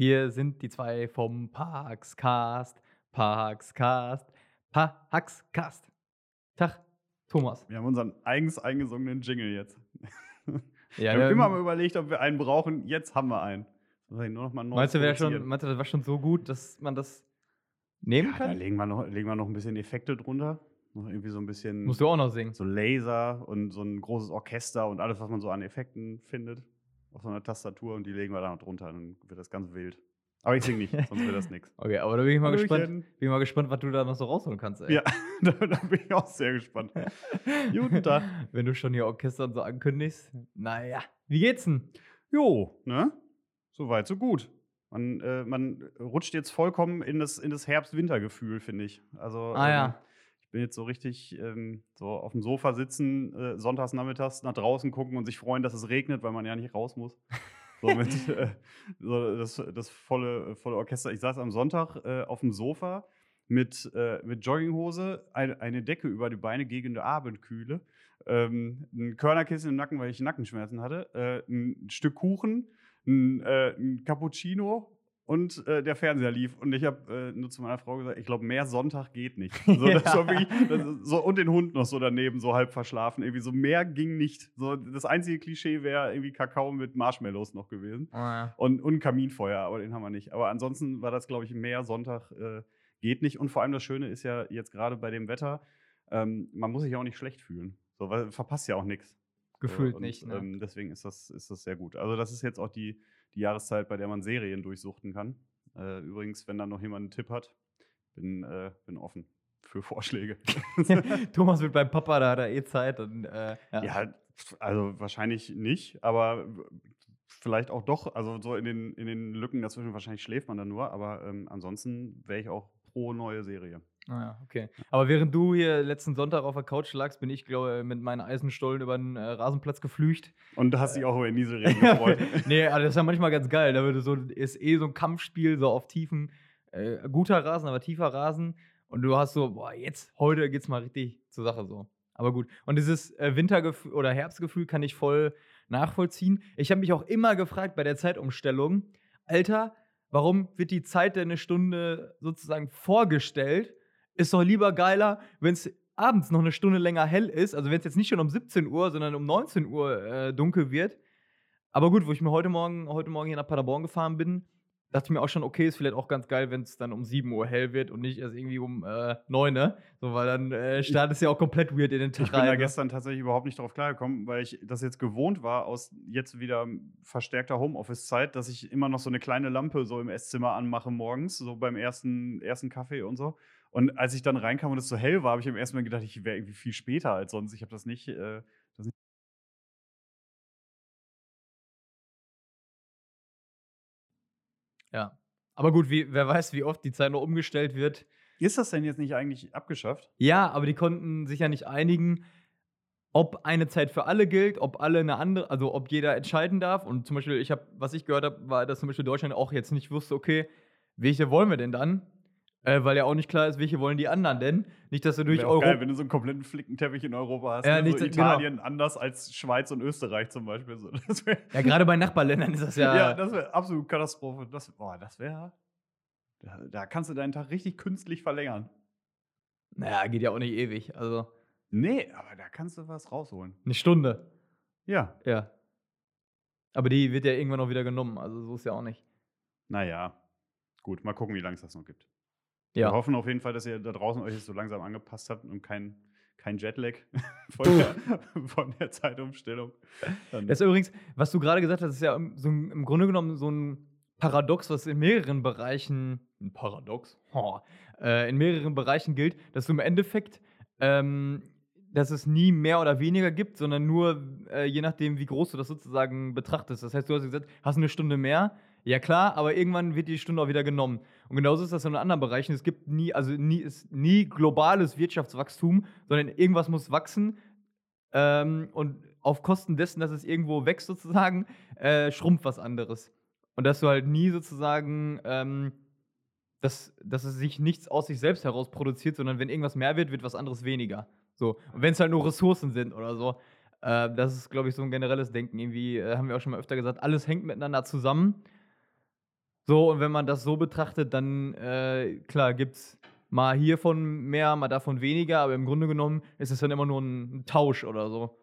Wir sind die zwei vom Parkscast. Parkscast. Parkscast. Tag, Thomas. Wir haben unseren eigens eingesungenen Jingle jetzt. Ja, wir haben immer mal überlegt, ob wir einen brauchen. Jetzt haben wir einen. Nur noch mal meinst du, schon, meinst du, das war schon so gut, dass man das nehmen Ja, da kann? legen wir, noch, legen wir noch ein bisschen Effekte drunter. Noch irgendwie so ein bisschen Musst du auch noch singen. so Laser und so ein großes Orchester und alles, was man so an Effekten findet. Auf so einer Tastatur und die legen wir da noch drunter. Dann wird das ganz wild. Aber ich singe nicht, sonst wird das nichts. Okay, aber da bin ich mal gespannt. Hallöchen. Bin mal gespannt, was du da noch so rausholen kannst, ey. Ja, da, da bin ich auch sehr gespannt. Guten Tag. Wenn du schon hier Orchester so ankündigst. Naja, wie geht's denn? Jo, ne? Soweit, so gut. Man, äh, man rutscht jetzt vollkommen in das, in das Herbst-Winter-Gefühl, finde ich. Also, Ah, ja. ähm, ich bin jetzt so richtig ähm, so auf dem Sofa sitzen, äh, sonntags nachmittags nach draußen gucken und sich freuen, dass es regnet, weil man ja nicht raus muss. So mit äh, so das, das volle, volle Orchester. Ich saß am Sonntag äh, auf dem Sofa mit, äh, mit Jogginghose, eine, eine Decke über die Beine gegen die Abendkühle, ähm, ein Körnerkissen im Nacken, weil ich Nackenschmerzen hatte, äh, ein Stück Kuchen, ein, äh, ein Cappuccino und äh, der Fernseher lief. Und ich habe äh, nur zu meiner Frau gesagt, ich glaube, mehr Sonntag geht nicht. So, war wirklich, so, und den Hund noch so daneben, so halb verschlafen. Irgendwie so mehr ging nicht. So, das einzige Klischee wäre irgendwie Kakao mit Marshmallows noch gewesen. Ah, ja. Und, und Kaminfeuer, aber den haben wir nicht. Aber ansonsten war das, glaube ich, mehr Sonntag äh, geht nicht. Und vor allem das Schöne ist ja jetzt gerade bei dem Wetter, ähm, man muss sich ja auch nicht schlecht fühlen. So, weil verpasst ja auch nichts. Gefühlt und, nicht. Ne? Ähm, deswegen ist das, ist das sehr gut. Also, das ist jetzt auch die, die Jahreszeit, bei der man Serien durchsuchten kann. Äh, übrigens, wenn da noch jemand einen Tipp hat, bin, äh, bin offen für Vorschläge. Thomas wird beim Papa, da hat er eh Zeit. Und, äh, ja. ja, also wahrscheinlich nicht, aber vielleicht auch doch. Also so in den, in den Lücken dazwischen, wahrscheinlich schläft man dann nur, aber ähm, ansonsten wäre ich auch pro neue Serie. Ah, ja, okay. Aber während du hier letzten Sonntag auf der Couch lagst, bin ich, glaube mit meinen Eisenstollen über den äh, Rasenplatz geflücht. Und du hast dich auch über Nieselregen gefreut. nee, also das ist ja manchmal ganz geil. Da würde so, ist eh so ein Kampfspiel, so auf tiefen, äh, guter Rasen, aber tiefer Rasen. Und du hast so, boah, jetzt, heute geht's mal richtig zur Sache so. Aber gut. Und dieses äh, Wintergefühl oder Herbstgefühl kann ich voll nachvollziehen. Ich habe mich auch immer gefragt bei der Zeitumstellung, Alter, warum wird die Zeit denn eine Stunde sozusagen vorgestellt? Ist doch lieber geiler, wenn es abends noch eine Stunde länger hell ist. Also wenn es jetzt nicht schon um 17 Uhr, sondern um 19 Uhr äh, dunkel wird. Aber gut, wo ich mir heute Morgen, heute Morgen hier nach Paderborn gefahren bin, dachte ich mir auch schon, okay, ist vielleicht auch ganz geil, wenn es dann um 7 Uhr hell wird und nicht erst irgendwie um äh, 9, ne? So, weil dann äh, startet es ja auch komplett weird in den Tag Ich bin da ne? gestern tatsächlich überhaupt nicht drauf klargekommen, weil ich das jetzt gewohnt war aus jetzt wieder verstärkter Homeoffice-Zeit, dass ich immer noch so eine kleine Lampe so im Esszimmer anmache morgens, so beim ersten, ersten Kaffee und so. Und als ich dann reinkam und es so hell war, habe ich im ersten Mal gedacht, ich wäre irgendwie viel später als sonst. Ich habe das nicht. Äh, das nicht Ja. Aber gut, wie, wer weiß, wie oft die Zeit noch umgestellt wird. ist das denn jetzt nicht eigentlich abgeschafft? Ja, aber die konnten sich ja nicht einigen, ob eine Zeit für alle gilt, ob alle eine andere, also ob jeder entscheiden darf. Und zum Beispiel, ich habe, was ich gehört habe, war, dass zum Beispiel Deutschland auch jetzt nicht wusste, okay, welche wollen wir denn dann? Äh, weil ja auch nicht klar ist, welche wollen die anderen denn? Nicht, dass du durch Europa. geil, wenn du so einen kompletten Flickenteppich in Europa hast. Ja, ne? nicht so genau. Italien anders als Schweiz und Österreich zum Beispiel. So, Ja, gerade bei Nachbarländern ist das ja. ja, das wäre absolut Katastrophe. Das, boah, das wäre. Da, da kannst du deinen Tag richtig künstlich verlängern. naja, geht ja auch nicht ewig. Also Nee, aber da kannst du was rausholen. eine Stunde. Ja, Ja. Aber die wird ja irgendwann auch wieder genommen. Also so ist ja auch nicht. naja. Gut, mal gucken, wie lange es das noch gibt. Ja. Wir hoffen auf jeden Fall, dass ihr da draußen euch jetzt so langsam angepasst habt und kein, kein Jetlag von der, von der Zeitumstellung. Dann, Das ist übrigens, was du gerade gesagt hast, ist ja im- so im Grunde genommen so ein Paradox, was in mehreren Bereichen, ein Paradox, oh, äh, in mehreren Bereichen gilt, dass du im Endeffekt, ähm, dass es nie mehr oder weniger gibt, sondern nur äh, je nachdem, wie groß du das sozusagen betrachtest. Das heißt, du hast gesagt, hast eine Stunde mehr, ja klar, aber irgendwann wird die Stunde auch wieder genommen. Und genauso ist das in anderen Bereichen. Es gibt nie, also nie ist nie globales Wirtschaftswachstum, sondern irgendwas muss wachsen. Ähm, und auf Kosten dessen, dass es irgendwo wächst, sozusagen, äh, schrumpft was anderes. Und dass du halt nie sozusagen, ähm, dass, dass es sich nichts aus sich selbst heraus produziert, sondern wenn irgendwas mehr wird, wird was anderes weniger. So. Und wenn es halt nur Ressourcen sind oder so. Äh, das ist, glaube ich, so ein generelles Denken. Irgendwie äh, haben wir auch schon mal öfter gesagt, alles hängt miteinander zusammen. So, und wenn man das so betrachtet, dann, äh, klar, gibt's mal hiervon mehr, mal davon weniger, aber im Grunde genommen ist es dann immer nur ein Tausch oder so.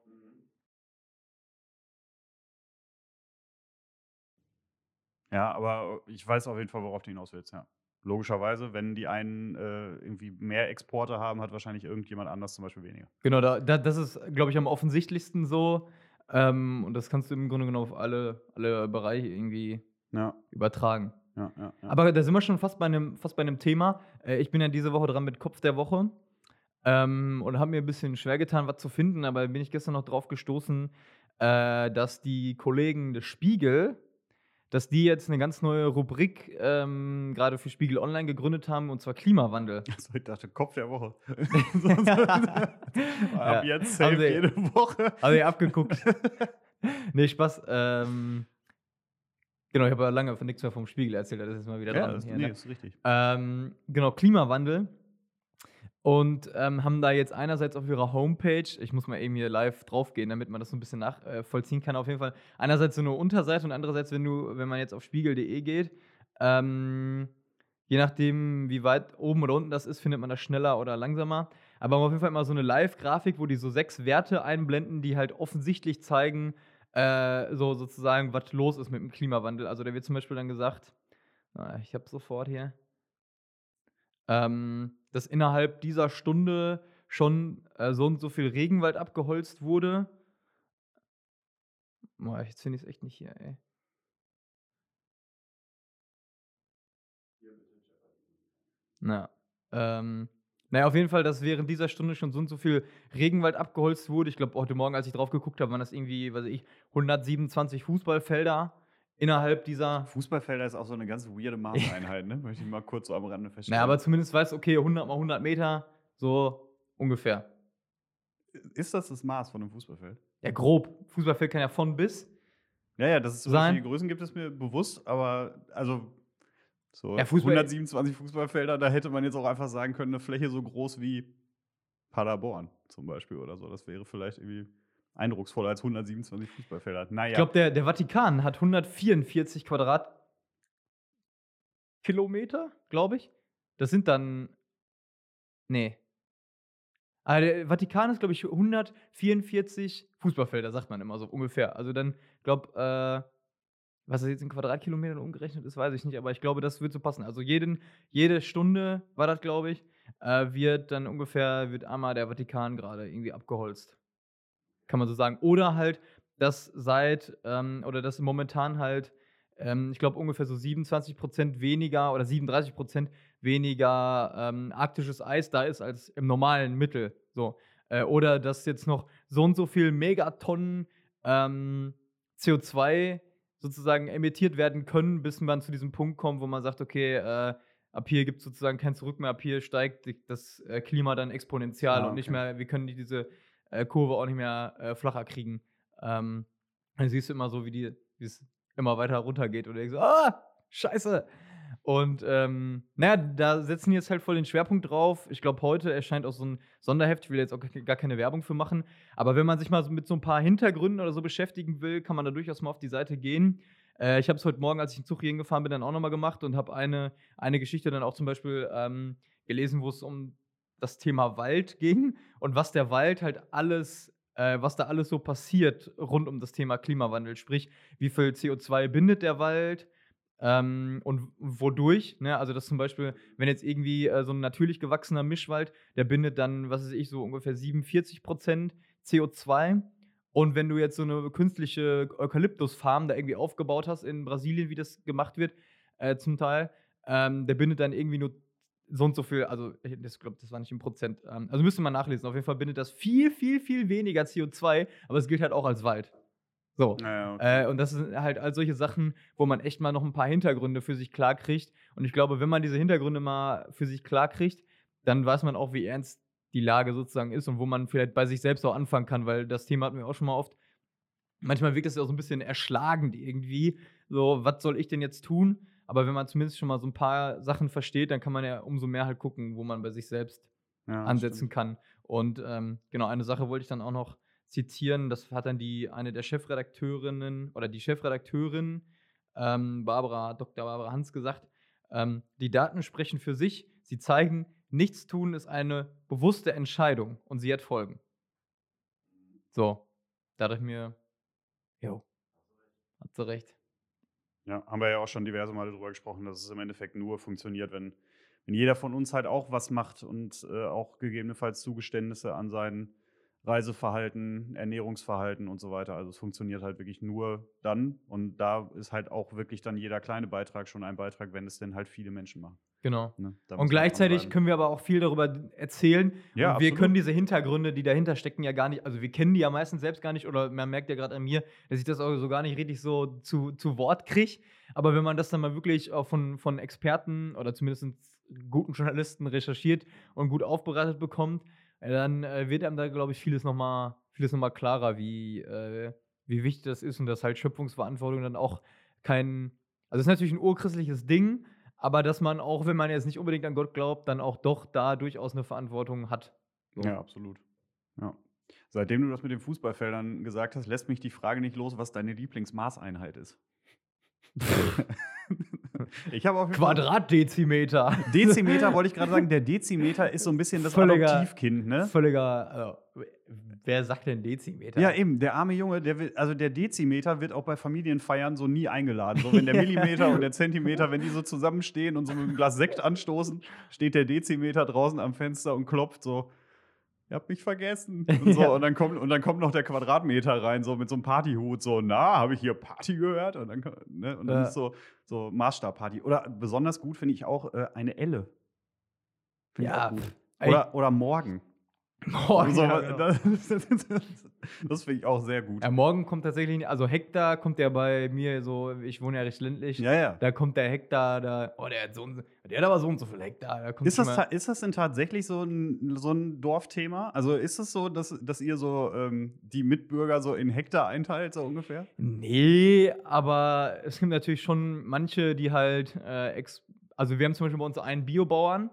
Ja, aber ich weiß auf jeden Fall, worauf du hinaus willst, ja. Logischerweise, wenn die einen, äh, irgendwie mehr Exporte haben, hat wahrscheinlich irgendjemand anders zum Beispiel weniger. Genau, da da das ist, glaube ich, am offensichtlichsten so. Ähm, und das kannst du im Grunde genommen auf alle alle Bereiche irgendwie Ja, übertragen. ja, ja. Aber da sind wir schon fast bei 'nem fast bei 'nem Thema. Äh, ich bin ja diese Woche dran mit Kopf der Woche, ähm, und habe mir 'n bisschen schwer getan, was zu finden, aber bin ich gestern noch drauf gestoßen, äh, dass die Kollegen des Spiegel dass die jetzt 'ne ganz neue Rubrik, ähm, grade für Spiegel Online gegründet haben, und zwar Klimawandel. Ach so, ich dachte Kopf der Woche. Ab jetzt safe jede Woche. haben sie abgeguckt. Ne, Spaß. Ähm, genau, ich habe ja lange von nix mehr vom Spiegel erzählt, das ist jetzt mal wieder Ja, dran das hier, ne, ne? ist richtig. Ähm, genau, Klimawandel. Und, ähm, haben da jetzt einerseits auf ihrer Homepage ich muss mal eben hier live draufgehen, damit man das so 'n bisschen nach äh, kann auf jeden Fall. Einerseits so 'ne Unterseite und andererseits, wenn du wenn man jetzt auf spiegel.de geht, ähm, je nachdem, wie weit oben oder unten das ist, findet man das schneller oder langsamer. Aber auf jeden Fall immer so 'ne Live-Grafik, wo die so 6 Werte einblenden, die halt offensichtlich zeigen, äh, so sozusagen, was los ist mit dem Klimawandel. Also, da wird zum Beispiel dann gesagt ich habe es sofort hier ähm, dass innerhalb dieser Stunde schon, äh, so und so viel Regenwald abgeholzt wurde. Boah, jetzt finde ich's echt nicht hier, ey. Ja, ähm, na ja, auf jeden Fall, dass während dieser Stunde schon so und so viel Regenwald abgeholzt wurde. Ich glaube, heute Morgen, als ich drauf geguckt habe, waren das irgendwie, weiß ich, 127 Fußballfelder innerhalb dieser Fußballfelder ist auch so 'ne ganz weirde Maßeinheit, ne? Möchte ich mal kurz so am Rande feststellen. ja, aber zumindest weißt du, okay, 100 mal 100 Meter, so ungefähr. Ist das das Maß von 'nem Fußballfeld? Ja, grob. Fußballfeld kann ja von bis Ja, ja, dass es so unterschiedliche Größen gibt, ist mir bewusst, aber also so Ja, Fußball 127 Fußballfelder, da hätte man jetzt auch einfach sagen können, 'ne Fläche so groß wie Paderborn zum Beispiel oder so. Das wäre vielleicht irgendwie eindrucksvoller als 127 Fußballfelder. Na Ich glaube, der der Vatikan hat 144 Quadratkilometer, glaube ich. Das sind dann ne. Ah, der Vatikan ist, glaube ich, 144 Fußballfelder, sagt man immer so ungefähr. Also, dann glaube, äh was das jetzt in Quadratkilometern umgerechnet ist, weiß ich nicht, aber ich glaube, das wird so passen. Also, jeden jede Stunde war das, glaube ich, äh, wird dann ungefähr wird einmal der Vatikan grade irgendwie abgeholzt. Kann man so sagen. Oder halt, dass seit ähm, oder dass momentan halt, ähm, ich glaube, ungefähr so 27 % weniger oder 37 % weniger, ähm, arktisches Eis da ist als im normalen Mittel, so. Äh, oder dass jetzt noch so und so viel Megatonnen, ähm, CO2 sozusagen emittiert werden können, bis man zu diesem Punkt kommt, wo man sagt: „Okay, äh, ab hier gibt's sozusagen kein Zurück mehr. Ab hier steigt das, äh, Klima dann exponentiell Ah, und nicht okay. mehr wir können nicht diese, äh, Kurve auch nicht mehr, äh, flacher kriegen.“ Ähm, dann siehst du immer so, wie die wie's immer weiter runtergeht und denkst so: „Ah, Scheiße!“ Und, ähm, na ja, da setzen die jetzt halt voll den Schwerpunkt drauf. Ich glaube, heute erscheint auch so 'n Sonderheft. Ich will jetzt auch gar keine Werbung für machen. Aber wenn man sich mal mit so 'n paar Hintergründen oder so beschäftigen will, kann man da durchaus mal auf die Seite gehen. Äh, ich habe es heute Morgen, als ich 'n Zug hierhin gefahren bin, dann auch noch mal gemacht und habe eine eine Geschichte dann auch zum Beispiel, ähm, gelesen, wo's um das Thema Wald ging und was der Wald halt alles äh, was da alles so passiert rund um das Thema Klimawandel. Sprich, wie viel CO2 bindet der Wald, ähm, und wodurch, ne? Also, dass zum Beispiel, wenn jetzt irgendwie, äh, so 'n natürlich gewachsener Mischwald, der bindet dann, was weiß ich, so ungefähr 47 % CO2. Und wenn du jetzt so 'ne künstliche Eukalyptusfarm da irgendwie aufgebaut hast in Brasilien, wie das gemacht wird, äh, zum Teil, ähm, der bindet dann irgendwie nur so und so viel also, ich das glaube, das war nicht in Prozent. Ähm, also, müsste man nachlesen. Auf jeden Fall bindet das viel, viel, viel weniger CO2, aber es gilt halt auch als Wald. So. Ja, ja, okay. Äh, und das sind halt all solche Sachen, wo man echt mal noch 'n paar Hintergründe für sich klarkriegt. Und ich glaube, wenn man diese Hintergründe mal für sich klarkriegt, dann weiß man auch, wie ernst die Lage sozusagen ist und wo man vielleicht bei sich selbst auch anfangen kann, weil das Thema hatten wir auch schon mal oft. Manchmal wirkt es ja auch so 'n bisschen erschlagend irgendwie, so: „Was soll ich denn jetzt tun?“ Aber wenn man zumindest schon mal so 'n paar Sachen versteht, dann kann man ja umso mehr halt gucken, wo man bei sich selbst Ja, das ansetzen stimmt. kann. Und, ähm, genau, eine Sache wollte ich dann auch noch zitieren. Das hat dann die eine der Chefredakteurinnen oder die Chefredakteurin, ähm, Barbara, Dr. Barbara Hans gesagt, ähm, die Daten sprechen für sich, sie zeigen, nichts tun ist eine bewusste Entscheidung und sie hat Folgen. So, da dachte ich mir, jo, hat sie recht. Ja, haben wir ja auch schon diverse Male darüber gesprochen, dass es im Endeffekt nur funktioniert, wenn, wenn jeder von uns halt auch was macht und äh, auch gegebenenfalls Zugeständnisse an sein Reiseverhalten, Ernährungsverhalten und so weiter. Also es funktioniert halt wirklich nur dann. Und da ist halt auch wirklich dann jeder kleine Beitrag schon ein Beitrag, wenn es denn halt viele Menschen machen. Genau. Ne? Und gleichzeitig können wir aber auch viel darüber erzählen. Ja, und wir absolut. können diese Hintergründe, die dahinter stecken, ja gar nicht, also wir kennen die ja meistens selbst gar nicht, oder man merkt ja gerade an mir, dass ich das auch so gar nicht richtig so zu, zu Wort kriege. Aber wenn man das dann mal wirklich auch von, von Experten oder zumindest guten Journalisten recherchiert und gut aufbereitet bekommt, dann äh, wird einem da, glaube ich, vieles nochmal vieles noch mal klarer, wie, äh, wie wichtig das ist und dass halt Schöpfungsverantwortung dann auch kein, also es ist natürlich ein urchristliches Ding, aber dass man auch, wenn man jetzt nicht unbedingt an Gott glaubt, dann auch doch da durchaus eine Verantwortung hat. So. Ja, absolut. Ja. Seitdem du das mit den Fußballfeldern gesagt hast, lässt mich die Frage nicht los, was deine Lieblingsmaßeinheit ist. ich habe auf jeden Quadratdezimeter. Dezimeter wollte ich gerade sagen. Der Dezimeter ist so ein bisschen das Völliger- Adoptivkind, ne? Völliger, also, wer sagt denn Dezimeter? Ja, eben, der arme Junge, der will, also der Dezimeter wird auch bei Familienfeiern so nie eingeladen. So, wenn der Millimeter und der Zentimeter, wenn die so zusammenstehen und so mit einem Glas Sekt anstoßen, steht der Dezimeter draußen am Fenster und klopft so. Ihr habt mich vergessen. Und, so. Ja. und, dann kommt, und dann kommt noch der Quadratmeter rein, so mit so einem Partyhut, so, na, habe ich hier Party gehört? Und dann, ne? und dann Ja. ist so, so Maßstabparty. Oder besonders gut finde ich auch äh, eine Elle. Finde ich Ja. Oder, oder morgen. Morgen, so, ja, genau. das das finde ich auch sehr gut. ja, morgen kommt tatsächlich, also Hektar kommt ja bei mir so, ich wohne ja recht ländlich. Ja, ja. Da kommt der Hektar, da, oh, der hat, so, und der hat aber so und so viel Hektar. Da kommt Ist das, ist das denn tatsächlich so ein, so ein Dorfthema? Also ist es so, dass, dass ihr so ähm, die Mitbürger so in Hektar einteilt, so ungefähr? Nee, aber es gibt natürlich schon manche, die halt, äh, ex also wir haben zum Beispiel bei uns einen Biobauern,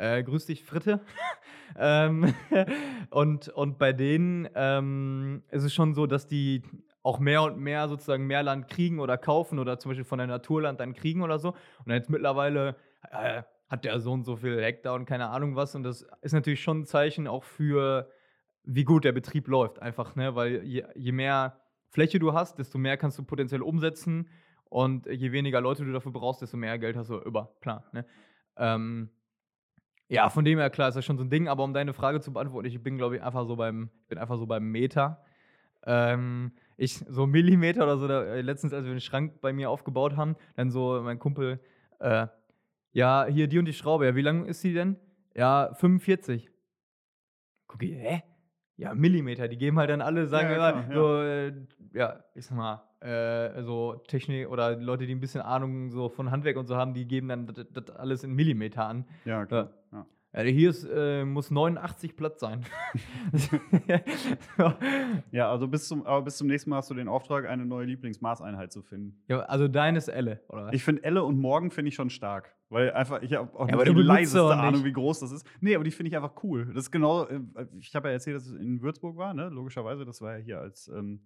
äh, grüß dich Fritte. ähm, und, und bei denen ähm, ist es schon so, dass die auch mehr und mehr sozusagen mehr Land kriegen oder kaufen oder zum Beispiel von der Naturland dann kriegen oder so. Und jetzt mittlerweile äh, hat der so und so viel Hektar und keine Ahnung was. Und das ist natürlich schon ein Zeichen auch für, wie gut der Betrieb läuft. Einfach, ne? Weil je, je mehr Fläche du hast, desto mehr kannst du potenziell umsetzen. Und je weniger Leute du dafür brauchst, desto mehr Geld hast du über. Klar. Ne? Ähm, ja, von dem her, klar, ist das schon so ein Ding. Aber um deine Frage zu beantworten, ich bin, glaube ich, einfach so beim, ich bin einfach so beim Meter. Ähm, ich, so Millimeter oder so, da, äh, letztens, als wir den Schrank bei mir aufgebaut haben, dann so mein Kumpel, äh, ja, hier die und die Schraube, ja, wie lang ist die denn? Ja, 45. Guck ich, hä? Ja, Millimeter, die geben halt dann alle, sagen Ja, immer, ja. so, äh, ja, ich sag mal, äh, so Technik oder Leute, die ein bisschen Ahnung so von Handwerk und so haben, die geben dann das, das alles in Millimeter an. Ja, klar. Ja, hier ist, äh, muss 89 Platz sein. Ja, also bis zum, aber bis zum nächsten Mal hast du den Auftrag, eine neue Lieblingsmaßeinheit zu finden. ja, also dein ist Elle, oder? was? Ich finde Elle und Morgen finde ich schon stark. Weil einfach, ich habe auch Ja, die leiseste Ahnung, wie groß das ist. Nee, aber die finde ich einfach cool. Das ist genau, äh, ich habe ja erzählt, dass es in Würzburg war, ne? Logischerweise, das war ja hier als ähm,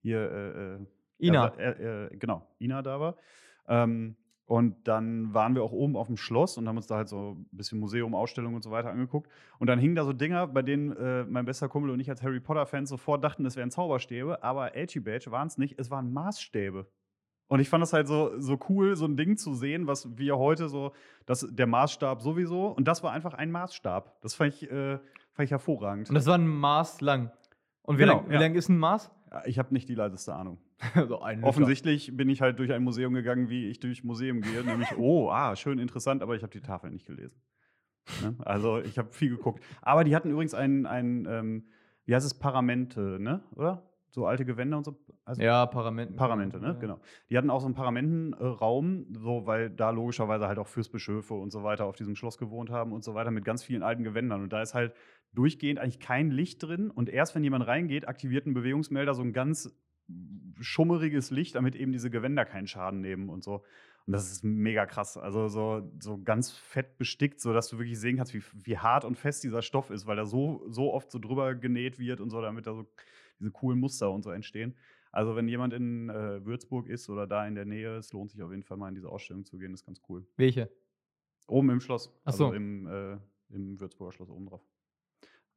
hier äh, äh, Ina. äh, genau, Ina da war. Ähm, und dann waren wir auch oben auf dem Schloss und haben uns da halt so ein bisschen Museum, Ausstellung und so weiter angeguckt. Und dann hingen da so Dinger, bei denen äh, mein bester Kumpel und ich als Harry Potter-Fans sofort dachten, es wären Zauberstäbe, aber Edgy Badge waren es nicht, es waren Maßstäbe. Und ich fand das halt so, so cool, so ein Ding zu sehen, was wir heute so, das, der Maßstab sowieso. Und das war einfach ein Maßstab. Das fand ich, äh, fand ich hervorragend. Und das war ein Maß lang. Und wie Genau, lang, wie ja. lang ist ein Maß? Ich habe nicht die leiseste Ahnung. so ein Liter. Offensichtlich bin ich halt durch ein Museum gegangen, wie ich durch Museum gehe. nämlich, oh, ah, schön interessant, aber ich habe die Tafel nicht gelesen. Ne? Also ich habe viel geguckt. Aber die hatten übrigens ein, ein ähm, wie heißt es, Paramente, ne? Oder? So alte Gewänder und so. Also Ja, Paramenten. Paramente, ne? Ja. Genau. Die hatten auch so einen Paramentenraum, so, weil da logischerweise halt auch Fürstbischöfe und so weiter auf diesem Schloss gewohnt haben und so weiter mit ganz vielen alten Gewändern. Und da ist halt durchgehend eigentlich kein Licht drin. Und erst wenn jemand reingeht, aktiviert ein Bewegungsmelder so ein ganz schummeriges Licht, damit eben diese Gewänder keinen Schaden nehmen und so. Und das ist mega krass. Also so, so ganz fett bestickt, sodass du wirklich sehen kannst, wie, wie hart und fest dieser Stoff ist, weil er so, so oft so drüber genäht wird und so, damit da so diese coolen Muster und so entstehen. Also, wenn jemand in äh, Würzburg ist oder da in der Nähe, es lohnt sich auf jeden Fall mal in diese Ausstellung zu gehen, das ist ganz cool. Welche? Oben im Schloss. Ach so. Also im, äh, im Würzburger Schloss oben drauf.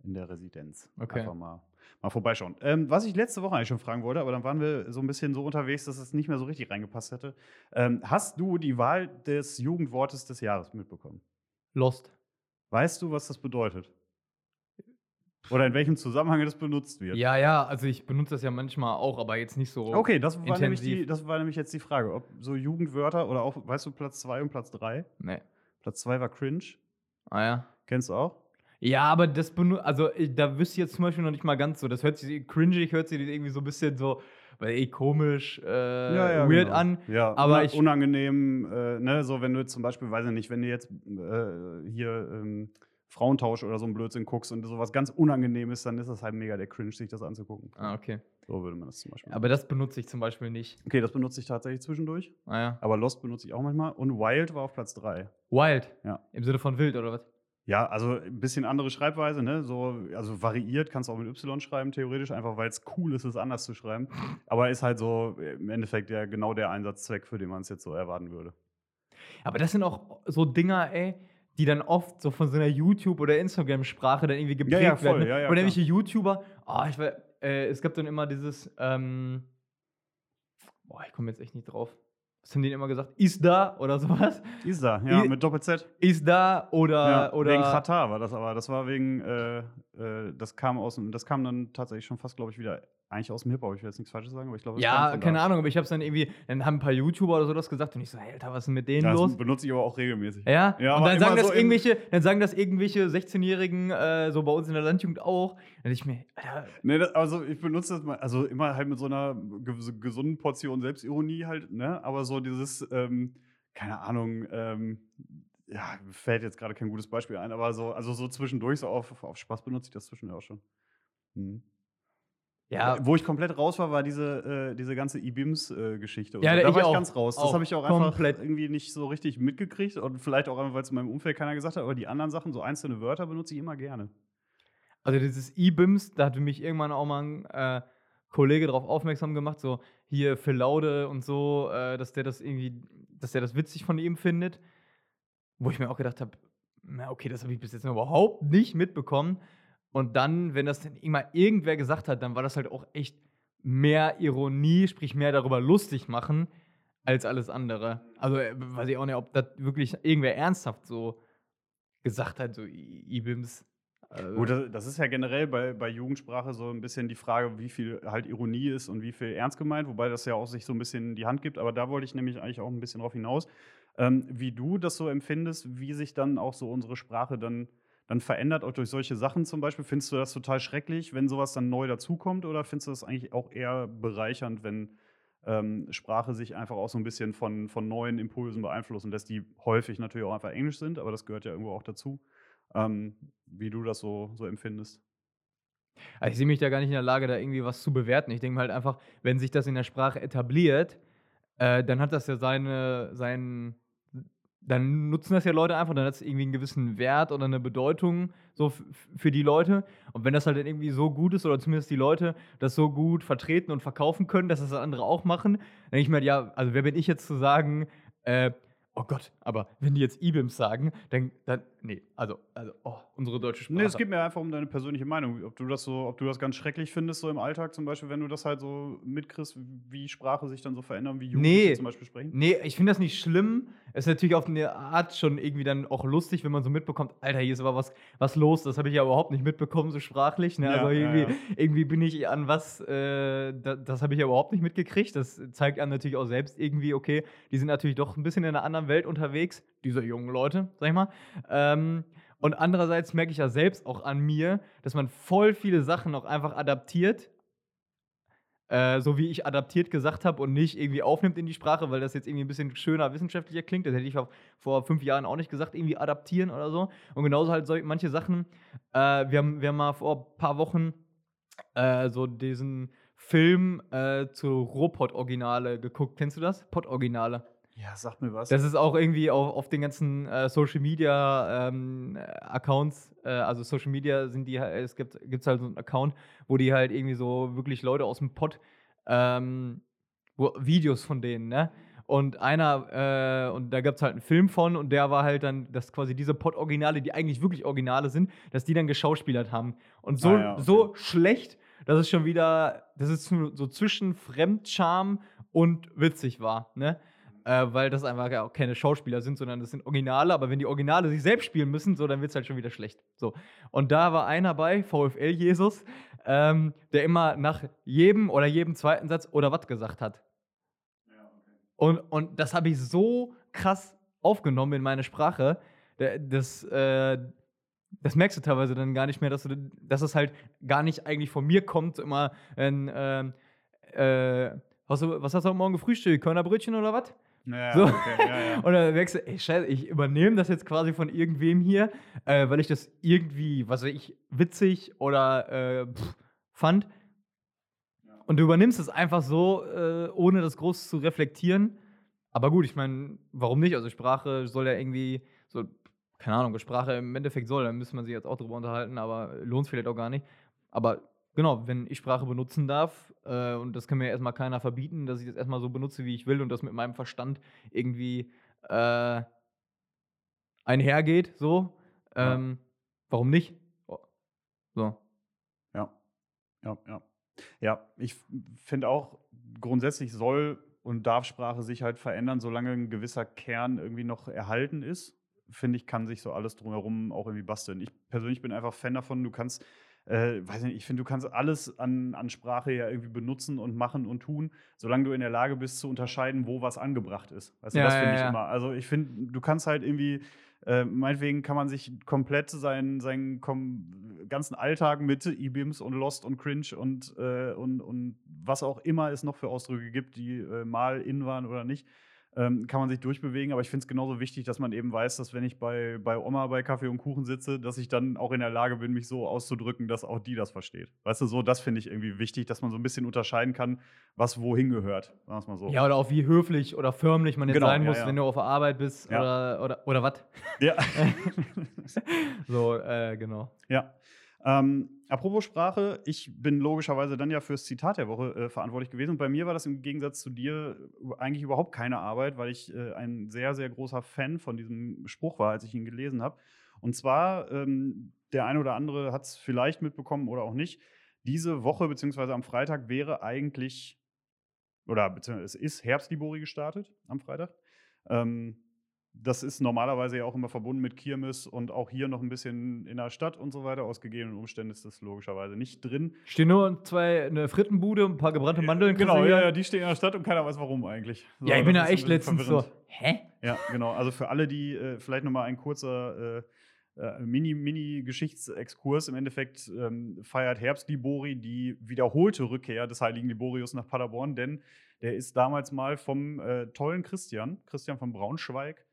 In der Residenz. Okay. Einfach mal, mal vorbeischauen. Ähm, was ich letzte Woche eigentlich schon fragen wollte, aber dann waren wir so ein bisschen so unterwegs, dass es nicht mehr so richtig reingepasst hätte. Ähm, hast du die Wahl des Jugendwortes des Jahres mitbekommen? Lost. Weißt du, was das bedeutet? Oder in welchem Zusammenhang das benutzt wird? Ja, ja, also ich benutze das ja manchmal auch, aber jetzt nicht so. Okay, das war, nämlich Intensiv. die, das war nämlich jetzt die Frage, ob so Jugendwörter oder auch, weißt du, Platz 2 und Platz 3? Nee. Platz 2 war cringe. Ah ja. Kennst du auch? Ja, aber das benutzt, also ich- da wüsste ich jetzt zum Beispiel noch nicht mal ganz so. Das hört sich cringig, hört sich irgendwie so ein bisschen so, weil eh komisch, äh, weird genau. an. Ja, aber ich- unangenehm, äh, ne, so wenn du jetzt zum Beispiel, weiß ich nicht, wenn du jetzt äh, hier ähm, Frauentausch oder so ein Blödsinn guckst und sowas ganz unangenehm ist, dann ist das halt mega der Cringe, sich das anzugucken. Ah, okay. So würde man das zum Beispiel. Aber das benutze ich zum Beispiel nicht. okay, das benutze ich tatsächlich zwischendurch, Ah ja. aber Lost benutze ich auch manchmal und Wild war auf Platz 3. Wild. Ja. Im Sinne von wild, oder was? Ja, also ein bisschen andere Schreibweise, ne? So, also variiert, kannst du auch mit Y schreiben, theoretisch, einfach weil es cool ist, es anders zu schreiben. Aber ist halt so im Endeffekt ja genau der Einsatzzweck, für den man es jetzt so erwarten würde. Aber das sind auch so Dinger, ey, die dann oft so von so einer YouTube- oder Instagram-Sprache dann irgendwie geprägt ja, voll, werden. ne? ja, ja, oder irgendwelche YouTuber, oh, ich weiß, äh, es gab dann immer dieses, ähm, boah, ich komme jetzt echt nicht drauf. Was haben die denn immer gesagt? Ist da oder sowas? Isa, ja, I- mit Doppel-Z. Ist da oder, Ja, oder wegen Katar war das aber. Das war wegen, äh, äh, das kam aus dem, das kam dann tatsächlich schon fast, glaube ich, wieder eigentlich aus dem Hip-Hop. Ich will jetzt nichts Falsches sagen, aber ich glaube, das Ja, keine. Ahnung, aber ich hab's dann irgendwie, dann haben ein paar YouTuber oder so das gesagt und ich so, hey, Alter, was ist denn mit denen Ja, los? das benutze ich aber auch regelmäßig. Ja, Ja, und dann sagen das so irgendwelche, dann sagen das irgendwelche 16-Jährigen, äh, so bei uns in der Landjugend auch. Dann ich mir, Alter, Nee, das, also ich benutze das mal, also immer halt mit so einer gesunden Portion Selbstironie halt, ne? Aber so dieses, ähm, keine Ahnung, ähm, ja, fällt jetzt gerade kein gutes Beispiel ein, aber so, also so zwischendurch, so auf, auf Spaß benutze ich das zwischendurch auch schon. Mhm. Ja, Wo ich komplett raus war, war diese, äh, diese ganze IBIMS-Geschichte. Ja, so. da ich war ich ganz raus. Das habe ich auch einfach Komplett. irgendwie nicht so richtig mitgekriegt und vielleicht auch einfach, weil es in meinem Umfeld keiner gesagt hat, aber die anderen Sachen, so einzelne Wörter benutze ich immer gerne. also dieses E-Bims, da hatte mich irgendwann auch mal ein äh, Kollege darauf aufmerksam gemacht, so hier Phil Laude und so, äh, dass der das irgendwie, dass der das witzig von ihm findet. Wo ich mir auch gedacht habe, na okay, das habe ich bis jetzt noch überhaupt nicht mitbekommen. Und dann, wenn das dann immer irgendwer gesagt hat, dann war das halt auch echt mehr Ironie, sprich mehr darüber lustig machen, als alles andere. Also äh, weiß ich auch nicht, ob das wirklich irgendwer ernsthaft so gesagt hat, so IBIMS. Äh, Gut, das, ist ja generell bei, bei Jugendsprache so ein bisschen die Frage, wie viel halt Ironie ist und wie viel ernst gemeint, wobei das ja auch sich so ein bisschen die Hand gibt. Aber da wollte ich nämlich eigentlich auch ein bisschen drauf hinaus, ähm, wie du das so empfindest, wie sich dann auch so unsere Sprache dann, dann verändert, auch durch solche Sachen zum Beispiel. Findest du das total schrecklich, wenn sowas dann neu dazukommt, oder findest du das eigentlich auch eher bereichernd, wenn ähm, Sprache sich einfach auch so ein bisschen von, von neuen Impulsen beeinflussen lässt, die häufig natürlich auch einfach Englisch sind, aber das gehört ja irgendwo auch dazu. Ähm, wie du das so, so empfindest. Also ich sehe mich da gar nicht in der Lage, da irgendwie was zu bewerten. Ich denke halt einfach, wenn sich das in der Sprache etabliert, äh, dann hat das ja seine, seinen, dann nutzen das ja Leute einfach, dann hat es irgendwie einen gewissen Wert oder eine Bedeutung so für die Leute. Und wenn das halt dann irgendwie so gut ist oder zumindest die Leute das so gut vertreten und verkaufen können, dass das andere auch machen, dann denke ich mir, ja, also wer bin ich jetzt zu sagen, äh, oh Gott, aber wenn die jetzt IBIMS sagen, dann, dann nee, also, also, oh, unsere deutsche Sprache. Nee, es geht mir einfach um deine persönliche Meinung. Ob du das so, ob du das ganz schrecklich findest, so im Alltag zum Beispiel, wenn du das halt so mitkriegst, wie Sprache sich dann so verändern, wie Jugendliche Nee. zum Beispiel sprechen. Nee, ich finde das nicht schlimm. Es ist natürlich auf eine Art schon irgendwie dann auch lustig, wenn man so mitbekommt, Alter, hier ist aber was, was los. Das habe ich ja überhaupt nicht mitbekommen, so sprachlich. Ne? Ja, also ja, irgendwie, ja. irgendwie bin ich an was, äh, da, das habe ich ja überhaupt nicht mitgekriegt. Das zeigt einem natürlich auch selbst irgendwie, okay, die sind natürlich doch ein bisschen in einer anderen Welt unterwegs, diese jungen Leute, sag ich mal. Ähm, und andererseits merke ich ja selbst auch an mir, dass man voll viele Sachen auch einfach adaptiert äh, so wie ich adaptiert gesagt habe und nicht irgendwie aufnimmt in die Sprache, weil das jetzt irgendwie ein bisschen schöner, wissenschaftlicher klingt. Das hätte ich vor fünf Jahren auch nicht gesagt, irgendwie adaptieren oder so. Und genauso halt so, manche Sachen. Äh, wir, haben, wir haben mal vor ein paar Wochen äh, so diesen Film äh, zu Robot-Originale geguckt. Kennst du das? Pod-Originale. Ja, sag mir was. Das ist auch irgendwie auf, auf den ganzen äh, Social Media ähm, Accounts, äh, also Social Media sind die halt, es gibt gibt's halt so einen Account, wo die halt irgendwie so wirklich Leute aus dem Pod ähm, wo, Videos von denen, ne? Und einer, äh, und da gab es halt einen Film von und der war halt dann, dass quasi diese Pod-Originale, die eigentlich wirklich Originale sind, dass die dann geschauspielert haben. Und so, Ah ja, okay. so schlecht, dass es schon wieder, dass es so so zwischen Fremdscham und witzig war, ne? Äh, weil das einfach ja auch keine Schauspieler sind, sondern das sind Originale, aber wenn die Originale sich selbst spielen müssen, so, dann wird es halt schon wieder schlecht. So. Und da war einer bei, VfL Jesus, ähm, der immer nach jedem oder jedem zweiten Satz oder was gesagt hat. Und, und das habe ich so krass aufgenommen in meine Sprache, da- das, äh, das merkst du teilweise dann gar nicht mehr, dass, du, dass es halt gar nicht eigentlich von mir kommt, immer ein, ähm, äh, hast du, was hast du heute Morgen gefrühstückt? Körnerbrötchen oder was? Ja, So. okay, ja, ja. Und dann merkst du, ey, scheiße, ich übernehme das jetzt quasi von irgendwem hier, äh, weil ich das irgendwie, was weiß ich, witzig oder äh, pff, fand. Und du übernimmst es einfach so, äh, ohne das groß zu reflektieren. Aber gut, ich meine, warum nicht? Also Sprache soll ja irgendwie, so, keine Ahnung, Sprache im Endeffekt soll, dann müsste man sich jetzt auch drüber unterhalten, aber lohnt es vielleicht auch gar nicht. Aber genau, wenn ich Sprache benutzen darf, äh, und das kann mir erstmal keiner verbieten, dass ich das erstmal so benutze, wie ich will und das mit meinem Verstand irgendwie äh, einhergeht, so, Ja. ähm, warum nicht? Oh, So. Ja, ja, ja. Ja, ich finde auch, grundsätzlich soll und darf Sprache sich halt verändern, solange ein gewisser Kern irgendwie noch erhalten ist. Finde ich, kann sich so alles drumherum auch irgendwie basteln. Ich persönlich bin einfach Fan davon, du kannst, äh, weiß nicht, ich finde, du kannst alles an, an Sprache ja irgendwie benutzen und machen und tun, solange du in der Lage bist zu unterscheiden, wo was angebracht ist. Weißt du, Ja, das ja, finde ich ja. immer. Also ich finde, du kannst halt irgendwie äh, meinetwegen kann man sich komplett seinen, seinen kom ganzen Alltag mit E-Beams und Lost und Cringe und, äh, und, und was auch immer es noch für Ausdrücke gibt, die äh, mal in waren oder nicht, ähm, kann man sich durchbewegen. Aber ich finde es genauso wichtig, dass man eben weiß, dass wenn ich bei, bei Oma bei Kaffee und Kuchen sitze, dass ich dann auch in der Lage bin, mich so auszudrücken, dass auch die das versteht. Weißt du, so, das finde ich irgendwie wichtig, dass man so ein bisschen unterscheiden kann, was wohin gehört. Sagen wir mal so. Ja, oder auch wie höflich oder förmlich man jetzt Genau, sein ja, muss, ja. wenn du auf der Arbeit bist Ja. oder, oder, oder was. Ja. So, äh, genau. Ja. Ähm, apropos Sprache, ich bin logischerweise dann ja fürs Zitat der Woche äh, verantwortlich gewesen. Und bei mir war das im Gegensatz zu dir äh, eigentlich überhaupt keine Arbeit, weil ich äh, ein sehr, sehr großer Fan von diesem Spruch war, als ich ihn gelesen habe. Und zwar, ähm, der eine oder andere hat es vielleicht mitbekommen oder auch nicht. Diese Woche, beziehungsweise am Freitag, wäre eigentlich, oder es ist Herbstlibori gestartet am Freitag. Ähm, das ist normalerweise ja auch immer verbunden mit Kirmes und auch hier noch ein bisschen in der Stadt und so weiter. Aus gegebenen Umständen ist das logischerweise nicht drin. Stehen nur zwei, eine Frittenbude, ein paar gebrannte Mandeln. Genau, ja, ja, die stehen in der Stadt und keiner weiß warum eigentlich. So, Ja, ich bin da echt letztens so. verwirrend. Hä? Ja, genau. Also für alle, die äh, vielleicht nochmal ein kurzer äh, äh, Mini- Mini-Geschichtsexkurs. Im Endeffekt ähm, feiert Herbst-Libori die wiederholte Rückkehr des heiligen Liborius nach Paderborn, denn der ist damals mal vom äh, tollen Christian, Christian von Braunschweig,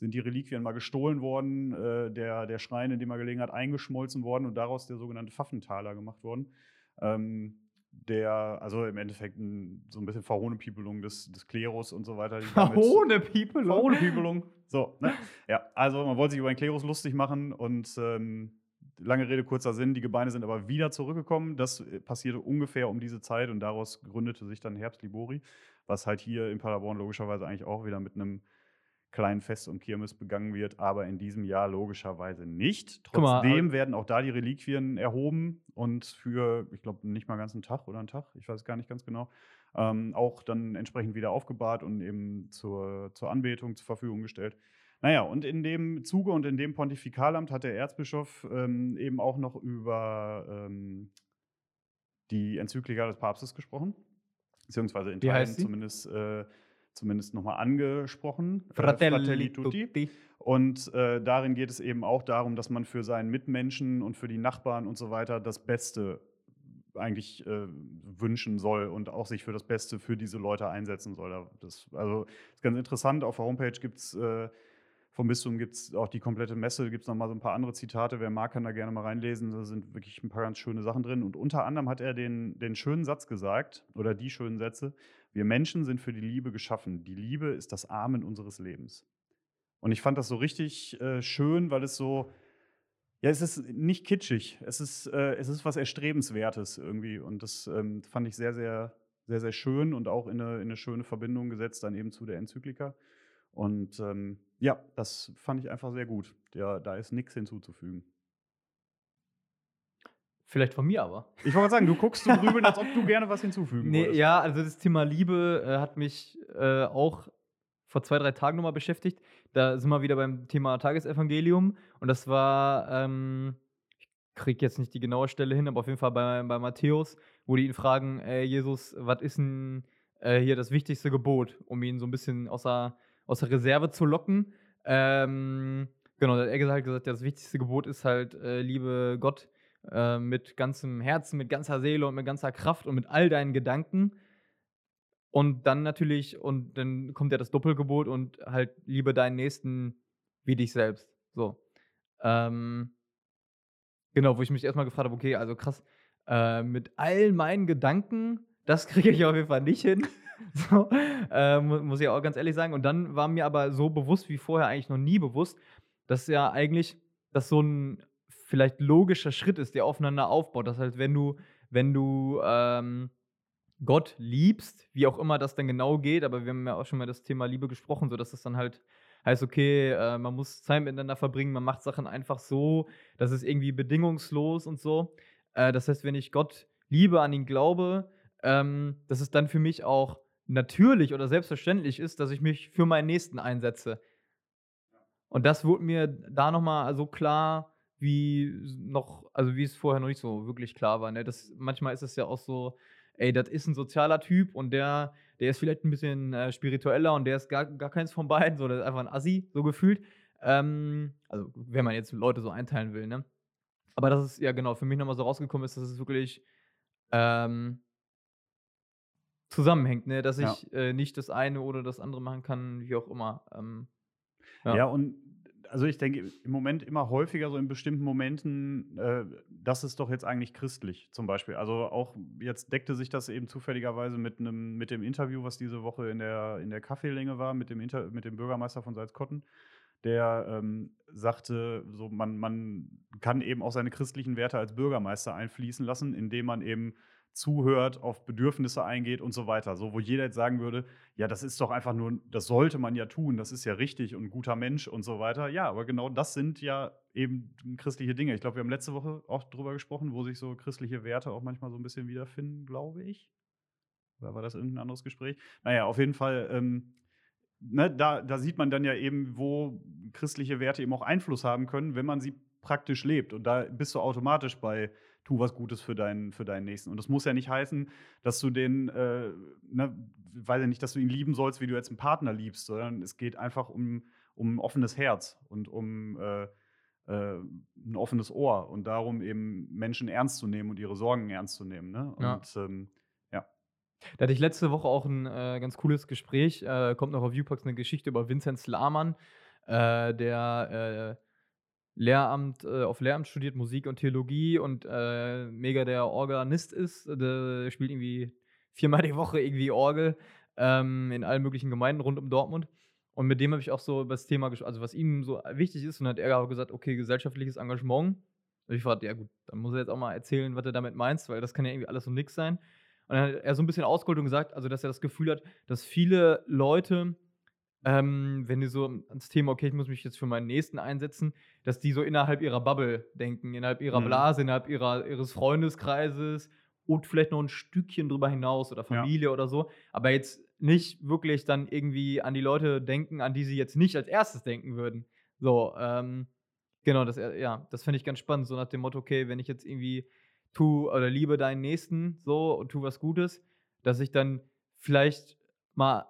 sind die Reliquien mal gestohlen worden, äh, der, der Schrein, in dem er gelegen hat, eingeschmolzen worden und daraus der sogenannte Pfaffenthaler gemacht worden. Ähm, der, also im Endeffekt ein, so ein bisschen Verhohnepiepelung des, des Klerus und so weiter. die damit- Ohne People. Verhohnepiepelung. So, ne? Ja, also man wollte sich über den Klerus lustig machen und ähm, lange Rede, kurzer Sinn, die Gebeine sind aber wieder zurückgekommen. Das äh, passierte ungefähr um diese Zeit und daraus gründete sich dann Herbst Libori, was halt hier in Paderborn logischerweise eigentlich auch wieder mit einem kleinen Fest und Kirmes begangen wird, aber in diesem Jahr logischerweise nicht. Mal, Trotzdem aber- werden auch da die Reliquien erhoben und für, ich glaube, nicht mal ganz einen Tag oder einen Tag, ich weiß gar nicht ganz genau, ähm, auch dann entsprechend wieder aufgebahrt und eben zur, zur Anbetung zur Verfügung gestellt. Naja, und in dem Zuge und in dem Pontifikalamt hat der Erzbischof ähm, eben auch noch über ähm, die Enzyklika des Papstes gesprochen, beziehungsweise in Wie Teilen zumindest, äh, zumindest nochmal angesprochen. äh, Fratelli tutti. und äh, darin geht es eben auch darum, dass man für seinen Mitmenschen und für die Nachbarn und so weiter das Beste eigentlich äh, wünschen soll und auch sich für das Beste für diese Leute einsetzen soll. Da- Das, also ist ganz interessant. Auf der Homepage gibt es äh, vom Bistum gibt es auch die komplette Messe, gibt es nochmal so ein paar andere Zitate. Wer mag, kann da gerne mal reinlesen. Da sind wirklich ein paar ganz schöne Sachen drin. Und unter anderem hat er den, den schönen Satz gesagt, oder die schönen Sätze, wir Menschen sind für die Liebe geschaffen. Die Liebe ist das Amen unseres Lebens. Und ich fand das so richtig äh, schön, weil es so, ja, es ist nicht kitschig. Es ist, äh, es ist was Erstrebenswertes irgendwie. Und das ähm, fand ich sehr, sehr sehr, sehr schön und auch in eine, in eine schöne Verbindung gesetzt, dann eben zu der Enzyklika. Und ähm, ja, das fand ich einfach sehr gut. Ja, da ist nichts hinzuzufügen. Vielleicht von mir aber. Ich wollte sagen, du guckst so grübeln, als ob du gerne was hinzufügen Nee, wolltest. ja, also das Thema Liebe äh, hat mich äh, auch vor zwei, drei Tagen nochmal beschäftigt. Da sind wir wieder beim Thema Tagesevangelium. Und das war, ähm, ich kriege jetzt nicht die genaue Stelle hin, aber auf jeden Fall bei, bei Matthäus, wo die ihn fragen, äh, Jesus, was ist denn äh, hier das wichtigste Gebot, um ihn so ein bisschen außer, außer Reserve zu locken. Ähm, genau, da hat er gesagt, gesagt, ja, das wichtigste Gebot ist halt, äh, liebe Gott äh, mit ganzem Herzen, mit ganzer Seele und mit ganzer Kraft und mit all deinen Gedanken. Und dann natürlich, und dann kommt ja das Doppelgebot und halt liebe deinen Nächsten wie dich selbst. So. Ähm, genau, wo ich mich erstmal gefragt habe, okay, also krass, äh, mit all meinen Gedanken, das kriege ich auf jeden Fall nicht hin. so, äh, mu muss ich auch ganz ehrlich sagen. Und dann war mir aber so bewusst wie vorher eigentlich noch nie bewusst, dass ja eigentlich das so ein vielleicht logischer Schritt ist, der aufeinander aufbaut. Das heißt, wenn du, wenn du ähm, Gott liebst, wie auch immer das dann genau geht, aber wir haben ja auch schon mal das Thema Liebe gesprochen, so dass es dann halt heißt, okay, äh, man muss Zeit miteinander verbringen, man macht Sachen einfach so, das ist irgendwie bedingungslos und so. Äh, das heißt, wenn ich Gott liebe, an ihn glaube, ähm, dass es dann für mich auch natürlich oder selbstverständlich ist, dass ich mich für meinen Nächsten einsetze. Und das wurde mir da nochmal so klar, wie noch, also wie es vorher noch nicht so wirklich klar war. Ne? Das, manchmal ist es ja auch so, ey, das ist ein sozialer Typ und der, der ist vielleicht ein bisschen äh, spiritueller und der ist gar, gar keins von beiden, so, der ist einfach ein Assi, so gefühlt. Ähm, also, wenn man jetzt Leute so einteilen will, ne? Aber das ist ja genau für mich nochmal so rausgekommen ist, dass es wirklich ähm, zusammenhängt, ne? Dass Ja. ich äh, nicht das eine oder das andere machen kann, wie auch immer. Ähm, Ja. ja. und also ich denke im Moment immer häufiger so in bestimmten Momenten, äh, das ist doch jetzt eigentlich christlich zum Beispiel. Also auch jetzt deckte sich das eben zufälligerweise mit einem mit dem Interview, was diese Woche in der in der Kaffeelänge war mit dem Inter mit dem Bürgermeister von Salzkotten, der ähm, sagte, so man man kann eben auch seine christlichen Werte als Bürgermeister einfließen lassen, indem man eben zuhört, auf Bedürfnisse eingeht und so weiter. So, wo jeder jetzt sagen würde, ja, das ist doch einfach nur, das sollte man ja tun, das ist ja richtig und ein guter Mensch und so weiter. Ja, aber genau das sind ja eben christliche Dinge. Ich glaube, wir haben letzte Woche auch drüber gesprochen, wo sich so christliche Werte auch manchmal so ein bisschen wiederfinden, glaube ich. Oder war das irgendein anderes Gespräch? Naja, auf jeden Fall, ähm, ne, da, da sieht man dann ja eben, wo christliche Werte eben auch Einfluss haben können, wenn man sie praktisch lebt. Und da bist du automatisch bei tu was Gutes für deinen, für deinen Nächsten. Und das muss ja nicht heißen, dass du den, äh, ne, weiß ja nicht, dass du ihn lieben sollst, wie du jetzt einen Partner liebst, sondern es geht einfach um, um ein offenes Herz und um äh, äh, ein offenes Ohr und darum eben Menschen ernst zu nehmen und ihre Sorgen ernst zu nehmen. Ne? Ja. Und ähm. Da hatte ich letzte Woche auch ein äh, ganz cooles Gespräch. Äh, kommt noch auf Viewbox eine Geschichte über Vincent Slamann, äh, der äh, Lehramt, äh, auf Lehramt studiert, Musik und Theologie und äh, mega der Organist ist. Der spielt irgendwie viermal die Woche irgendwie Orgel ähm, in allen möglichen Gemeinden rund um Dortmund. Und mit dem habe ich auch so über das Thema, ges- also was ihm so wichtig ist, und hat er auch gesagt, okay, gesellschaftliches Engagement. Und ich fragte, ja gut, dann muss er jetzt auch mal erzählen, was er damit meinst, weil das kann ja irgendwie alles so nix sein. Und dann hat er so ein bisschen ausgeholt und gesagt, also dass er das Gefühl hat, dass viele Leute, ähm, wenn die so ans Thema, okay, ich muss mich jetzt für meinen Nächsten einsetzen, dass die so innerhalb ihrer Bubble denken, innerhalb ihrer Mhm. Blase, innerhalb ihrer, ihres Freundeskreises und vielleicht noch ein Stückchen drüber hinaus oder Ja. Familie oder so, aber jetzt nicht wirklich dann irgendwie an die Leute denken, an die sie jetzt nicht als erstes denken würden. So, ähm, genau, das, äh, ja, das finde ich ganz spannend, so nach dem Motto, okay, wenn ich jetzt irgendwie tu oder liebe deinen Nächsten so und tu was Gutes, dass ich dann vielleicht mal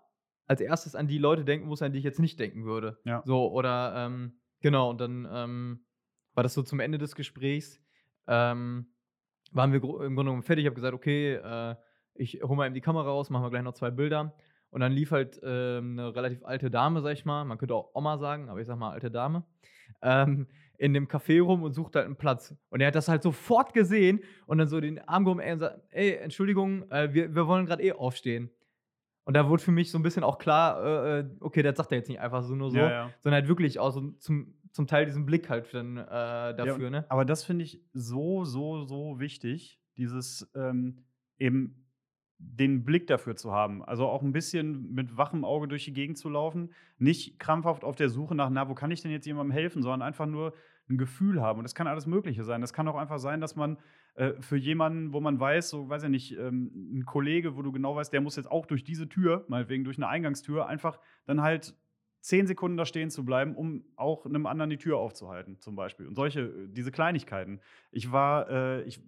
als erstes an die Leute denken muss, an die ich jetzt nicht denken würde. Ja. So, oder ähm, genau, und dann ähm, war das so zum Ende des Gesprächs, ähm, waren wir im Grunde genommen fertig. Ich habe gesagt, okay, äh, ich hole mal eben die Kamera raus, machen wir gleich noch zwei Bilder. Und dann lief halt ähm, eine relativ alte Dame, sag ich mal, man könnte auch Oma sagen, aber ich sag mal alte Dame, ähm, in dem Café rum und sucht halt einen Platz. Und er hat das halt sofort gesehen und dann so den Arm gehoben und sagt, ey, Entschuldigung, äh, wir, wir wollen gerade eh aufstehen. Und da wurde für mich so ein bisschen auch klar, äh, äh, okay, das sagt er jetzt nicht einfach so nur so, Ja, ja. sondern halt wirklich auch so zum, zum Teil diesen Blick halt dann äh, dafür, ja, ne? Aber das finde ich so, so, so wichtig, dieses ähm, eben den Blick dafür zu haben. Also auch ein bisschen mit wachem Auge durch die Gegend zu laufen. Nicht krampfhaft auf der Suche nach, na, wo kann ich denn jetzt jemandem helfen, sondern einfach nur ein Gefühl haben. Und das kann alles Mögliche sein. Das kann auch einfach sein, dass man äh, für jemanden, wo man weiß, so weiß ich nicht, ähm, ein Kollege, wo du genau weißt, der muss jetzt auch durch diese Tür, meinetwegen durch eine Eingangstür, einfach dann halt zehn Sekunden da stehen zu bleiben, um auch einem anderen die Tür aufzuhalten, zum Beispiel. Und solche, äh, diese Kleinigkeiten. Ich war, äh, ich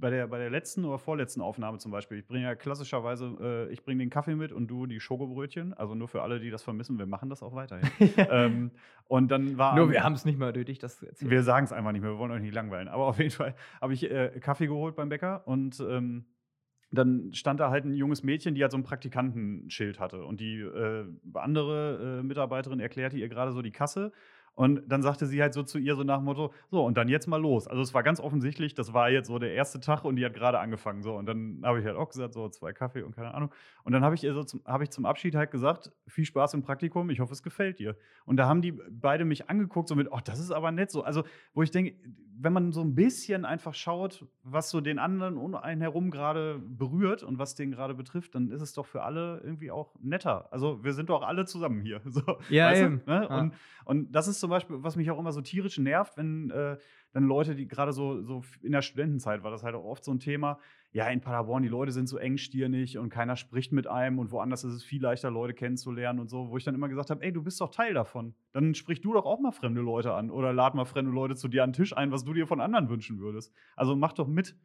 bei der, bei der letzten oder vorletzten Aufnahme zum Beispiel, ich bringe ja klassischerweise, äh, ich bringe den Kaffee mit und du die Schokobrötchen. Also nur für alle, die das vermissen, wir machen das auch weiterhin. ähm, und dann war. Nur wir haben es nicht mehr nötig, das zu erzählen. Wir sagen es einfach nicht mehr, wir wollen euch nicht langweilen. Aber auf jeden Fall habe ich äh, Kaffee geholt beim Bäcker und ähm, dann stand da halt ein junges Mädchen, die halt so ein Praktikantenschild hatte. Und die äh, andere äh, Mitarbeiterin erklärte ihr gerade so die Kasse. Und dann sagte sie halt so zu ihr so nach dem Motto, so, und dann jetzt mal los. Also es war ganz offensichtlich, das war jetzt so der erste Tag und die hat gerade angefangen. So, und dann habe ich halt auch gesagt, so zwei Kaffee und keine Ahnung. Und dann habe ich ihr so zum, ich zum Abschied halt gesagt, viel Spaß im Praktikum, ich hoffe, es gefällt dir. Und da haben die beide mich angeguckt, so mit, oh, das ist aber nett so. Also, wo ich denke, wenn man so ein bisschen einfach schaut, was so den anderen um einen herum gerade berührt und was den gerade betrifft, dann ist es doch für alle irgendwie auch netter. Also wir sind doch alle zusammen hier. So, ja, eben. Ne? Ja. Und, und das ist zum Beispiel, was mich auch immer so tierisch nervt, wenn äh, dann Leute, die gerade so, so in der Studentenzeit war das halt auch oft so ein Thema, ja, in Paderborn, die Leute sind so engstirnig und keiner spricht mit einem und woanders ist es viel leichter, Leute kennenzulernen und so, wo ich dann immer gesagt habe, ey, du bist doch Teil davon. Dann sprich du doch auch mal fremde Leute an oder lad mal fremde Leute zu dir an den Tisch ein, was du dir von anderen wünschen würdest. Also mach doch mit.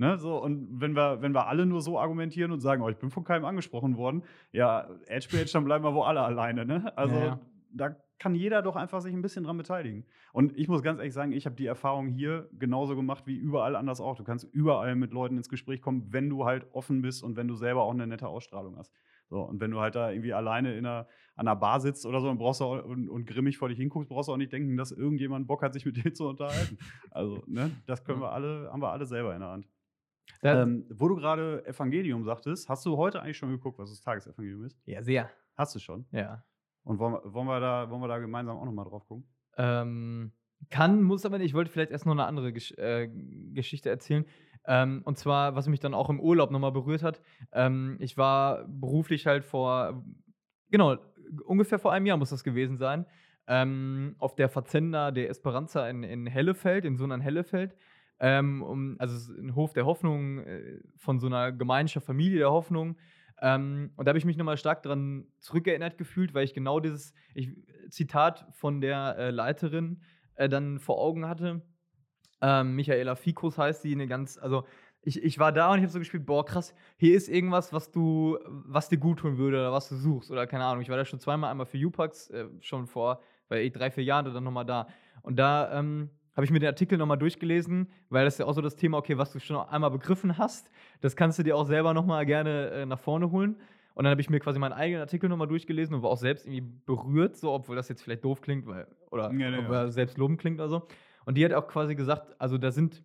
Ne, so, und wenn wir, wenn wir alle nur so argumentieren und sagen, oh, ich bin von keinem angesprochen worden, ja, Edge Page, dann bleiben wir wohl alle alleine. Ne? Also ja. Da kann jeder doch einfach sich ein bisschen dran beteiligen. Und ich muss ganz ehrlich sagen, ich habe die Erfahrung hier genauso gemacht wie überall anders auch. Du kannst überall mit Leuten ins Gespräch kommen, wenn du halt offen bist und wenn du selber auch eine nette Ausstrahlung hast. So, und wenn du halt da irgendwie alleine in einer, an einer Bar sitzt oder so und, brauchst auch, und, und grimmig vor dich hinguckst, brauchst du auch nicht denken, dass irgendjemand Bock hat, sich mit dir zu unterhalten. Also, ne, das können wir alle, haben wir alle selber in der Hand. Ähm, wo du gerade Evangelium sagtest, hast du heute eigentlich schon geguckt, was das Tagesevangelium ist? Ja, sehr. Hast du schon? Ja. Und wollen, wollen, wir, da, wollen wir da gemeinsam auch nochmal drauf gucken? Ähm, kann, muss aber nicht. Ich wollte vielleicht erst noch eine andere Gesch äh, Geschichte erzählen. Ähm, und zwar, was mich dann auch im Urlaub nochmal berührt hat. Ähm, ich war beruflich halt vor, genau, ungefähr vor einem Jahr muss das gewesen sein, ähm, auf der Fazenda der Esperanza in, in Hellefeld, in Sonnern Hellefeld. Ähm, um, also ein Hof der Hoffnung äh, von so einer Gemeinschaft, Familie der Hoffnung. Ähm, und da habe ich mich nochmal stark daran zurückerinnert gefühlt, weil ich genau dieses ich, Zitat von der äh, Leiterin äh, dann vor Augen hatte. Ähm, Michaela Fikus heißt sie, eine ganz, also ich, ich war da und ich habe so gespielt, boah, krass, hier ist irgendwas, was du, was dir gut tun würde oder was du suchst oder keine Ahnung. Ich war da schon zweimal, einmal für Upax, äh, schon vor, bei eh drei, vier Jahren dann nochmal da. Und da ähm, habe ich mir den Artikel nochmal durchgelesen, weil das ist ja auch so das Thema, okay, was du schon einmal begriffen hast, das kannst du dir auch selber nochmal gerne äh, nach vorne holen. Und dann habe ich mir quasi meinen eigenen Artikel nochmal durchgelesen und war auch selbst irgendwie berührt, so, obwohl das jetzt vielleicht doof klingt, weil, oder ja, ja, ja. selbst loben klingt oder so. Und die hat auch quasi gesagt, also da sind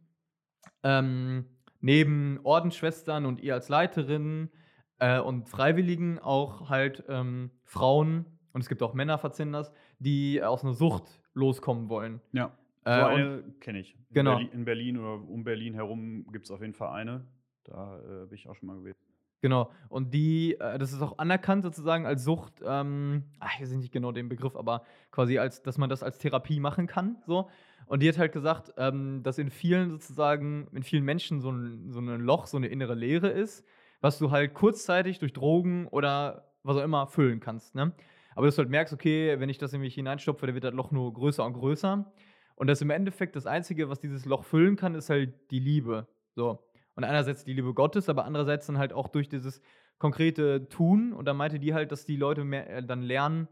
ähm, neben Ordensschwestern und ihr als Leiterin äh, und Freiwilligen auch halt ähm, Frauen und es gibt auch Männer, Verzinders, die aus einer Sucht loskommen wollen. Ja. So äh, eine kenne ich. In genau. Berlin, in Berlin oder um Berlin herum gibt es auf jeden Fall eine. Da äh, bin ich auch schon mal gewesen. Genau. Und die, äh, das ist auch anerkannt sozusagen als Sucht, ähm, ach, ich weiß nicht genau den Begriff, aber quasi als, dass man das als Therapie machen kann. So. Und die hat halt gesagt, ähm, dass in vielen sozusagen, in vielen Menschen so ein, so ein Loch, so eine innere Leere ist, was du halt kurzzeitig durch Drogen oder was auch immer füllen kannst. Ne? Aber dass du halt merkst, okay, wenn ich das nämlich hineinstopfe, dann wird das Loch nur größer und größer. Und das im Endeffekt das Einzige, was dieses Loch füllen kann, ist halt die Liebe. So. Und einerseits die Liebe Gottes, aber andererseits dann halt auch durch dieses konkrete Tun. Und da meinte die halt, dass die Leute mehr, äh, dann lernen,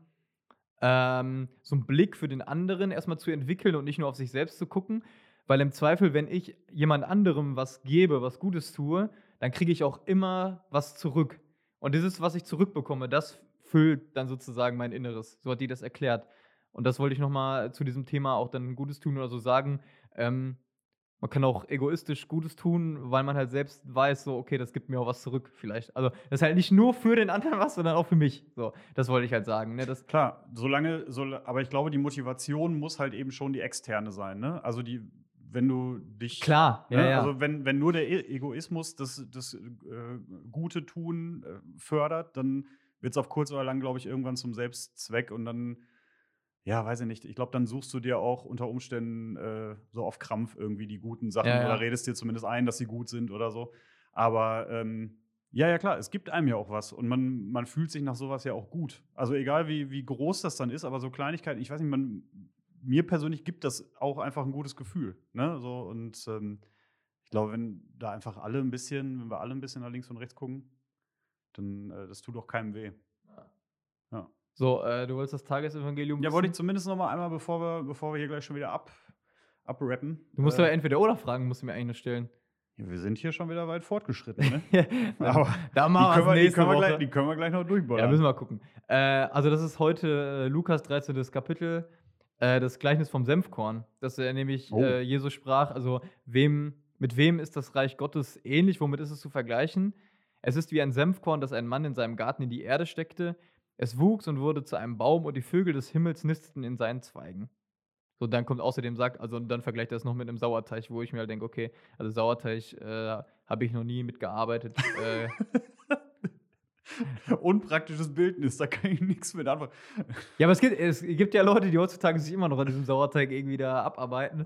ähm, so einen Blick für den anderen erstmal zu entwickeln und nicht nur auf sich selbst zu gucken. Weil im Zweifel, wenn ich jemand anderem was gebe, was Gutes tue, dann kriege ich auch immer was zurück. Und dieses, was ich zurückbekomme, das füllt dann sozusagen mein Inneres. So hat die das erklärt. Und das wollte ich nochmal zu diesem Thema auch dann Gutes tun oder so sagen. Ähm, man kann auch egoistisch Gutes tun, weil man halt selbst weiß, so, okay, das gibt mir auch was zurück, vielleicht. Also, das ist halt nicht nur für den anderen was, sondern auch für mich. So, das wollte ich halt sagen. Ne? Das Klar, solange, so, aber ich glaube, die Motivation muss halt eben schon die externe sein. Ne? Also, die, wenn du dich. Klar, ja, ne? ja. Also, wenn, wenn nur der E- Egoismus das, das äh, Gute tun äh, fördert, dann wird es auf kurz oder lang, glaube ich, irgendwann zum Selbstzweck und dann, ja, weiß ich nicht. Ich glaube, dann suchst du dir auch unter Umständen äh, so auf Krampf irgendwie die guten Sachen Ja, ja. oder redest dir zumindest ein, dass sie gut sind oder so. Aber ähm, ja, ja, klar, es gibt einem ja auch was und man, man fühlt sich nach sowas ja auch gut. Also egal wie, wie groß das dann ist, aber so Kleinigkeiten, ich weiß nicht, man, mir persönlich gibt das auch einfach ein gutes Gefühl. Ne? So, und ähm, ich glaube, wenn da einfach alle ein bisschen, wenn wir alle ein bisschen nach links und rechts gucken, dann äh, das tut auch keinem weh. So, äh, du wolltest das Tagesevangelium. Ja, wollte ich zumindest noch mal einmal, bevor wir, bevor wir hier gleich schon wieder ab, abrappen. Du musst äh, ja entweder oder Fragen, musst du mir eigentlich noch stellen. ja, wir sind hier schon wieder weit fortgeschritten, ne? Aber Aber da die machen können, wir, die, können wir gleich, die können wir gleich noch durchbollern. Ja, müssen wir gucken. Äh, also, das ist heute äh, Lukas 13. Kapitel, äh, das Gleichnis vom Senfkorn. Dass er nämlich, Oh. äh, Jesus sprach, also, wem, mit wem ist das Reich Gottes ähnlich? Womit ist es zu vergleichen? Es ist wie ein Senfkorn, das ein Mann in seinem Garten in die Erde steckte. Es wuchs und wurde zu einem Baum und die Vögel des Himmels nisteten in seinen Zweigen. So, dann kommt außerdem sagt, also und dann vergleicht er das noch mit einem Sauerteig, wo ich mir halt denke, okay, also Sauerteig äh, habe ich noch nie mitgearbeitet. äh, Unpraktisches Bildnis, da kann ich nichts mit anfangen. Ja, aber es gibt, es gibt ja Leute, die heutzutage sich immer noch an diesem Sauerteig irgendwie da abarbeiten.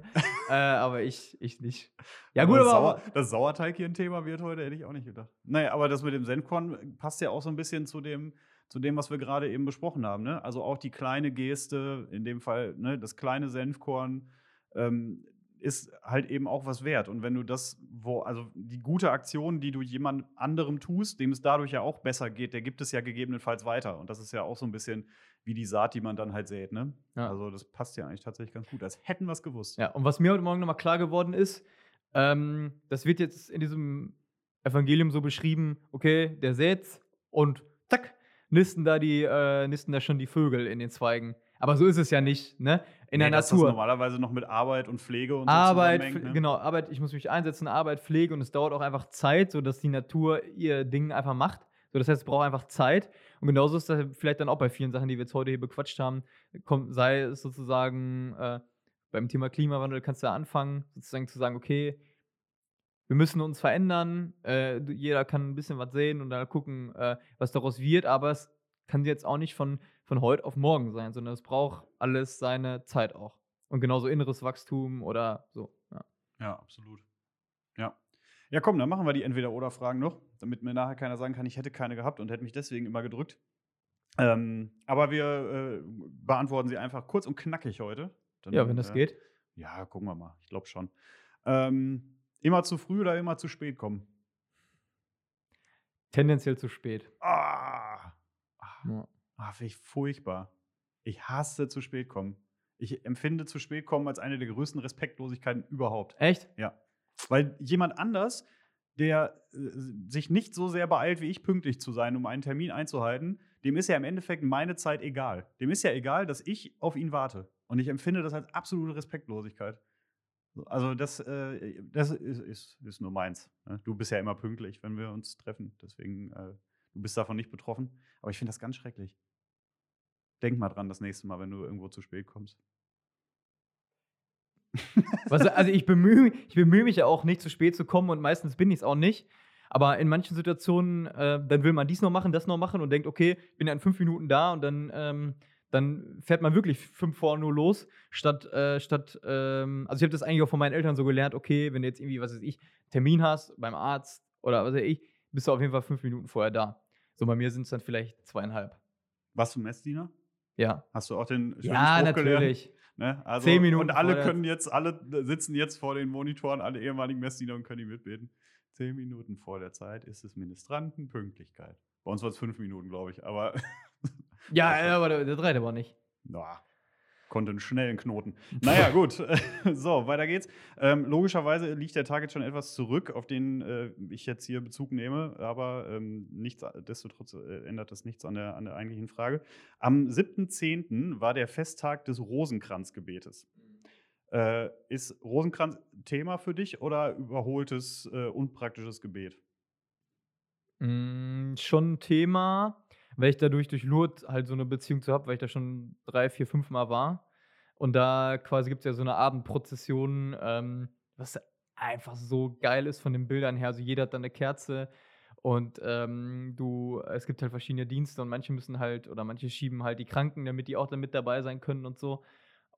äh, aber ich, ich nicht. Ja, gut, aber. Sauer, das Sauerteig hier ein Thema wird heute, hätte ich auch nicht gedacht. Naja, aber das mit dem Senfkorn passt ja auch so ein bisschen zu dem, zu dem was wir gerade eben besprochen haben. Ne? Also auch die kleine Geste, in dem Fall ne, das kleine Senfkorn, ähm, ist halt eben auch was wert. Und wenn du das, wo, also die gute Aktion, die du jemand anderem tust, dem es dadurch ja auch besser geht, der gibt es ja gegebenenfalls weiter. Und das ist ja auch so ein bisschen wie die Saat, die man dann halt sät. Ne? Ja. Also das passt ja eigentlich tatsächlich ganz gut, als hätten wir es gewusst. Ja, und was mir heute Morgen nochmal klar geworden ist, ähm, das wird jetzt in diesem Evangelium so beschrieben, okay, der sät's und zack, nisten da die, äh, nisten da schon die Vögel in den Zweigen. Aber so ist es ja nicht, ne? In Nee, der dass das Natur. normalerweise noch mit Arbeit und Pflege und so Arbeit, ne? genau, Arbeit, ich muss mich einsetzen, Arbeit, Pflege und es dauert auch einfach Zeit, sodass die Natur ihr Ding einfach macht. So, das heißt, es braucht einfach Zeit. Und genauso ist das vielleicht dann auch bei vielen Sachen, die wir jetzt heute hier bequatscht haben. Kommt, sei es sozusagen äh, beim Thema Klimawandel, kannst du da anfangen, sozusagen zu sagen, okay, wir müssen uns verändern, äh, jeder kann ein bisschen was sehen und dann gucken, äh, was daraus wird, aber es kann jetzt auch nicht von, von heute auf morgen sein, sondern es braucht alles seine Zeit auch. Und genauso inneres Wachstum oder so. Ja. Ja, absolut. Ja. Ja, komm, dann machen wir die Entweder-Oder-Fragen noch, damit mir nachher keiner sagen kann, ich hätte keine gehabt und hätte mich deswegen immer gedrückt. Ähm, aber wir äh, beantworten sie einfach kurz und knackig heute. Dann, ja, wenn das äh, geht. Ja, gucken wir mal. Ich glaube schon. Ähm, immer zu früh oder immer zu spät kommen? Tendenziell zu spät. Ah, ah, Ja. ah finde ich furchtbar. Ich hasse zu spät kommen. Ich empfinde zu spät kommen als eine der größten Respektlosigkeiten überhaupt. Echt? Ja. Weil jemand anders, der äh, sich nicht so sehr beeilt wie ich, pünktlich zu sein, um einen Termin einzuhalten, dem ist ja im Endeffekt meine Zeit egal. Dem ist ja egal, dass ich auf ihn warte. Und ich empfinde das als absolute Respektlosigkeit. So, Also das, äh, das ist, ist, ist nur meins. ne? Du bist ja immer pünktlich, wenn wir uns treffen. Deswegen, äh, du bist davon nicht betroffen. Aber ich finde das ganz schrecklich. Denk mal dran das nächste Mal, wenn du irgendwo zu spät kommst. Was, also ich bemühe ich bemühe mich ja auch nicht zu spät zu kommen und meistens bin ich es auch nicht. Aber in manchen Situationen, äh, dann will man dies noch machen, das noch machen und denkt, okay, ich bin ja in fünf Minuten da und dann, ähm, dann fährt man wirklich fünf vor nur los, statt, äh, statt ähm, also ich habe das eigentlich auch von meinen Eltern so gelernt, okay, wenn du jetzt irgendwie, was weiß ich, Termin hast beim Arzt oder was weiß ich, bist du auf jeden Fall fünf Minuten vorher da. So bei mir sind es dann vielleicht zweieinhalb. Warst du Messdiener? Ja. Hast du auch den schönen Ja, Spruch gelernt? natürlich. Ne? Also, Zehn Minuten Und alle können jetzt, alle sitzen jetzt vor den Monitoren, alle ehemaligen Messdiener und können die mitbeten. Zehn Minuten vor der Zeit ist es Ministrantenpünktlichkeit. Bei uns war es fünf Minuten, glaube ich, aber Ja, aber der, der dreht aber nicht. na, konnte einen schnellen Knoten. Naja, gut. so, weiter geht's. Ähm, logischerweise liegt der Tag jetzt schon etwas zurück, auf den äh, ich jetzt hier Bezug nehme, aber ähm, nichtsdestotrotz äh, ändert das nichts an der, an der eigentlichen Frage. Am 7.10. war der Festtag des Rosenkranzgebetes. Äh, ist Rosenkranz Thema für dich oder überholtes, äh, unpraktisches Gebet? Mm, schon Thema, weil ich dadurch durch Lourdes halt so eine Beziehung zu habe, weil ich da schon drei, vier, fünf Mal war. Und da quasi gibt es ja so eine Abendprozession, ähm, was einfach so geil ist von den Bildern her. Also jeder hat dann eine Kerze und ähm, du, es gibt halt verschiedene Dienste und manche müssen halt oder manche schieben halt die Kranken, damit die auch dann mit dabei sein können und so.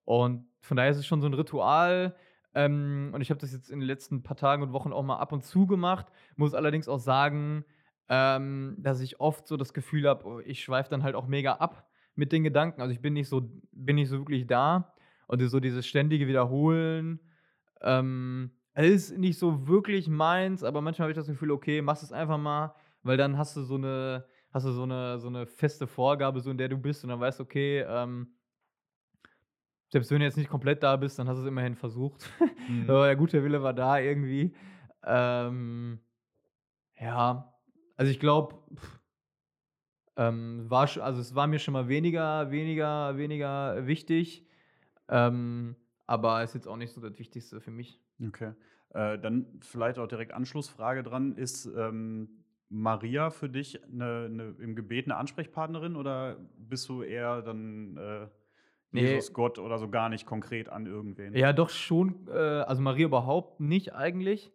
Und von daher ist es schon so ein Ritual. Ähm, und ich habe das jetzt in den letzten paar Tagen und Wochen auch mal ab und zu gemacht. Muss allerdings auch sagen, ähm, dass ich oft so das Gefühl habe, oh, ich schweife dann halt auch mega ab mit den Gedanken. Also ich bin nicht so, bin nicht so wirklich da. Und so dieses ständige Wiederholen ähm, ist nicht so wirklich meins, aber manchmal habe ich das Gefühl, okay, mach es einfach mal, weil dann hast du so eine, hast du so eine, so eine feste Vorgabe, so in der du bist und dann weißt, du, okay, ähm, selbst wenn du jetzt nicht komplett da bist, dann hast du es immerhin versucht. Mhm. der gute Wille war da irgendwie. Ähm, ja, also ich glaube, ähm, war also es war mir schon mal weniger, weniger, weniger wichtig. Ähm, aber ist jetzt auch nicht so das Wichtigste für mich. Okay. Äh, dann vielleicht auch direkt Anschlussfrage dran. Ist ähm, Maria für dich eine, eine, im Gebet eine Ansprechpartnerin oder bist du eher dann äh, Jesus, nee. Gott oder so gar nicht konkret an irgendwen? Ja, doch schon. Äh, also Maria überhaupt nicht eigentlich.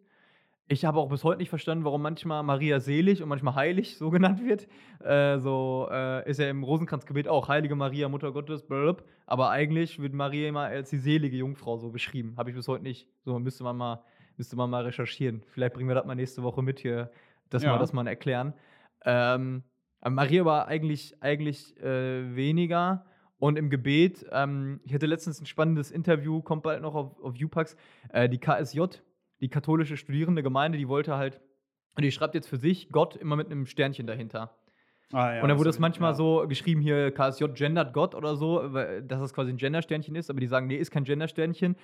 Ich habe auch bis heute nicht verstanden, warum manchmal Maria selig und manchmal heilig so genannt wird. Äh, so äh, ist ja im Rosenkranzgebet auch Heilige Maria, Mutter Gottes, blablabla. aber eigentlich wird Maria immer als die selige Jungfrau so beschrieben. Habe ich bis heute nicht. So müsste man mal, müsste man mal recherchieren. Vielleicht bringen wir das mal nächste Woche mit hier, dass ja. wir das mal erklären. Ähm, Maria war eigentlich, eigentlich äh, weniger. Und im Gebet, ähm, ich hatte letztens ein spannendes Interview, kommt bald noch auf, auf UPAX, äh, die KSJ die katholische Studierende Gemeinde, die wollte halt, und die schreibt jetzt für sich Gott immer mit einem Sternchen dahinter. Ah, ja, und dann wurde es manchmal ja. so geschrieben, hier KSJ gendert Gott oder so, dass das quasi ein Gendersternchen ist, aber die sagen, nee, ist kein Gendersternchen.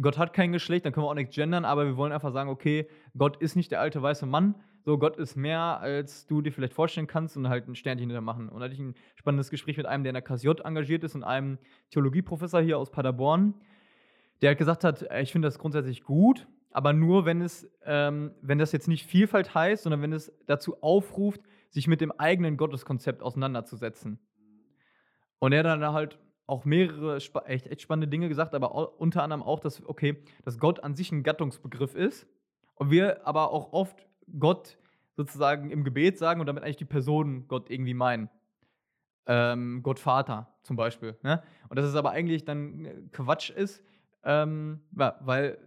Gott hat kein Geschlecht, dann können wir auch nichts gendern, aber wir wollen einfach sagen, okay, Gott ist nicht der alte weiße Mann, so Gott ist mehr, als du dir vielleicht vorstellen kannst und halt ein Sternchen hinter machen. Und da hatte ich ein spannendes Gespräch mit einem, der in der KSJ engagiert ist und einem Theologieprofessor hier aus Paderborn, der halt gesagt hat, ich finde das grundsätzlich gut, aber nur, wenn es, ähm, wenn das jetzt nicht Vielfalt heißt, sondern wenn es dazu aufruft, sich mit dem eigenen Gotteskonzept auseinanderzusetzen. Und er dann halt auch mehrere echt, echt spannende Dinge gesagt, aber unter anderem auch, dass, okay, dass Gott an sich ein Gattungsbegriff ist und wir aber auch oft Gott sozusagen im Gebet sagen und damit eigentlich die Person Gott irgendwie meinen. Ähm, Gott Vater zum Beispiel. Ne? Und dass es aber eigentlich dann äh, Quatsch ist, ähm, weil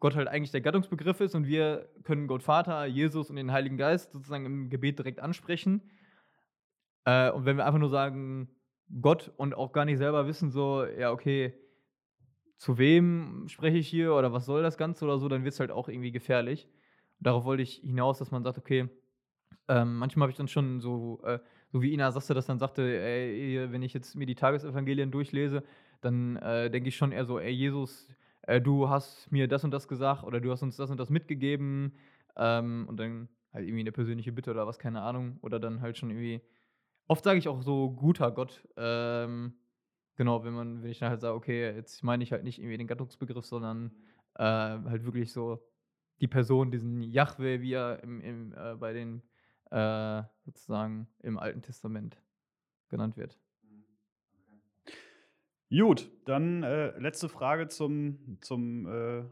Gott halt eigentlich der Gattungsbegriff ist und wir können Gott Vater, Jesus und den Heiligen Geist sozusagen im Gebet direkt ansprechen. Äh, und wenn wir einfach nur sagen Gott und auch gar nicht selber wissen, so, ja, okay, zu wem spreche ich hier oder was soll das Ganze oder so, dann wird es halt auch irgendwie gefährlich. Und darauf wollte ich hinaus, dass man sagt, okay, ähm, manchmal habe ich dann schon so, äh, so wie Ina Sasse das dann sagte, ey, wenn ich jetzt mir die Tagesevangelien durchlese, dann äh, denke ich schon eher so, ey, Jesus, äh, du hast mir das und das gesagt oder du hast uns das und das mitgegeben ähm, und dann halt irgendwie eine persönliche Bitte oder was, keine Ahnung. Oder dann halt schon irgendwie, oft sage ich auch so guter Gott. Ähm, genau, wenn man, wenn ich dann halt sage, okay, jetzt meine ich halt nicht irgendwie den Gattungsbegriff, sondern äh, halt wirklich so die Person, diesen Yahweh, wie er im, im, äh, bei den äh, sozusagen im Alten Testament genannt wird. Gut, dann äh, letzte Frage zum, zum äh,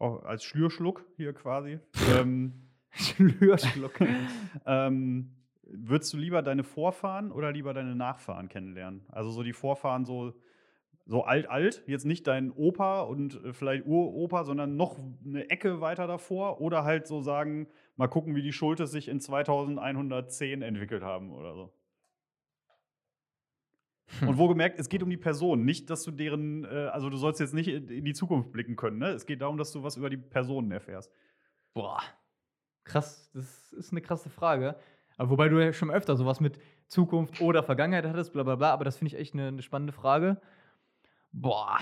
oh, als Schlürschluck hier quasi. ähm, Schlürschluck. ähm, würdest du lieber deine Vorfahren oder lieber deine Nachfahren kennenlernen? Also so die Vorfahren so, so alt, alt, jetzt nicht dein Opa und äh, vielleicht Uropa, sondern noch eine Ecke weiter davor oder halt so sagen, mal gucken, wie die Schultes sich in 2110 entwickelt haben oder so. Hm. Und wohlgemerkt, es geht um die Person, nicht, dass du deren, äh, also du sollst jetzt nicht in die Zukunft blicken können, ne? Es geht darum, dass du was über die Personen erfährst. Boah. Krass, das ist eine krasse Frage. Aber wobei du ja schon öfter sowas mit Zukunft oder Vergangenheit hattest, bla bla bla, aber das finde ich echt eine, eine spannende Frage. Boah.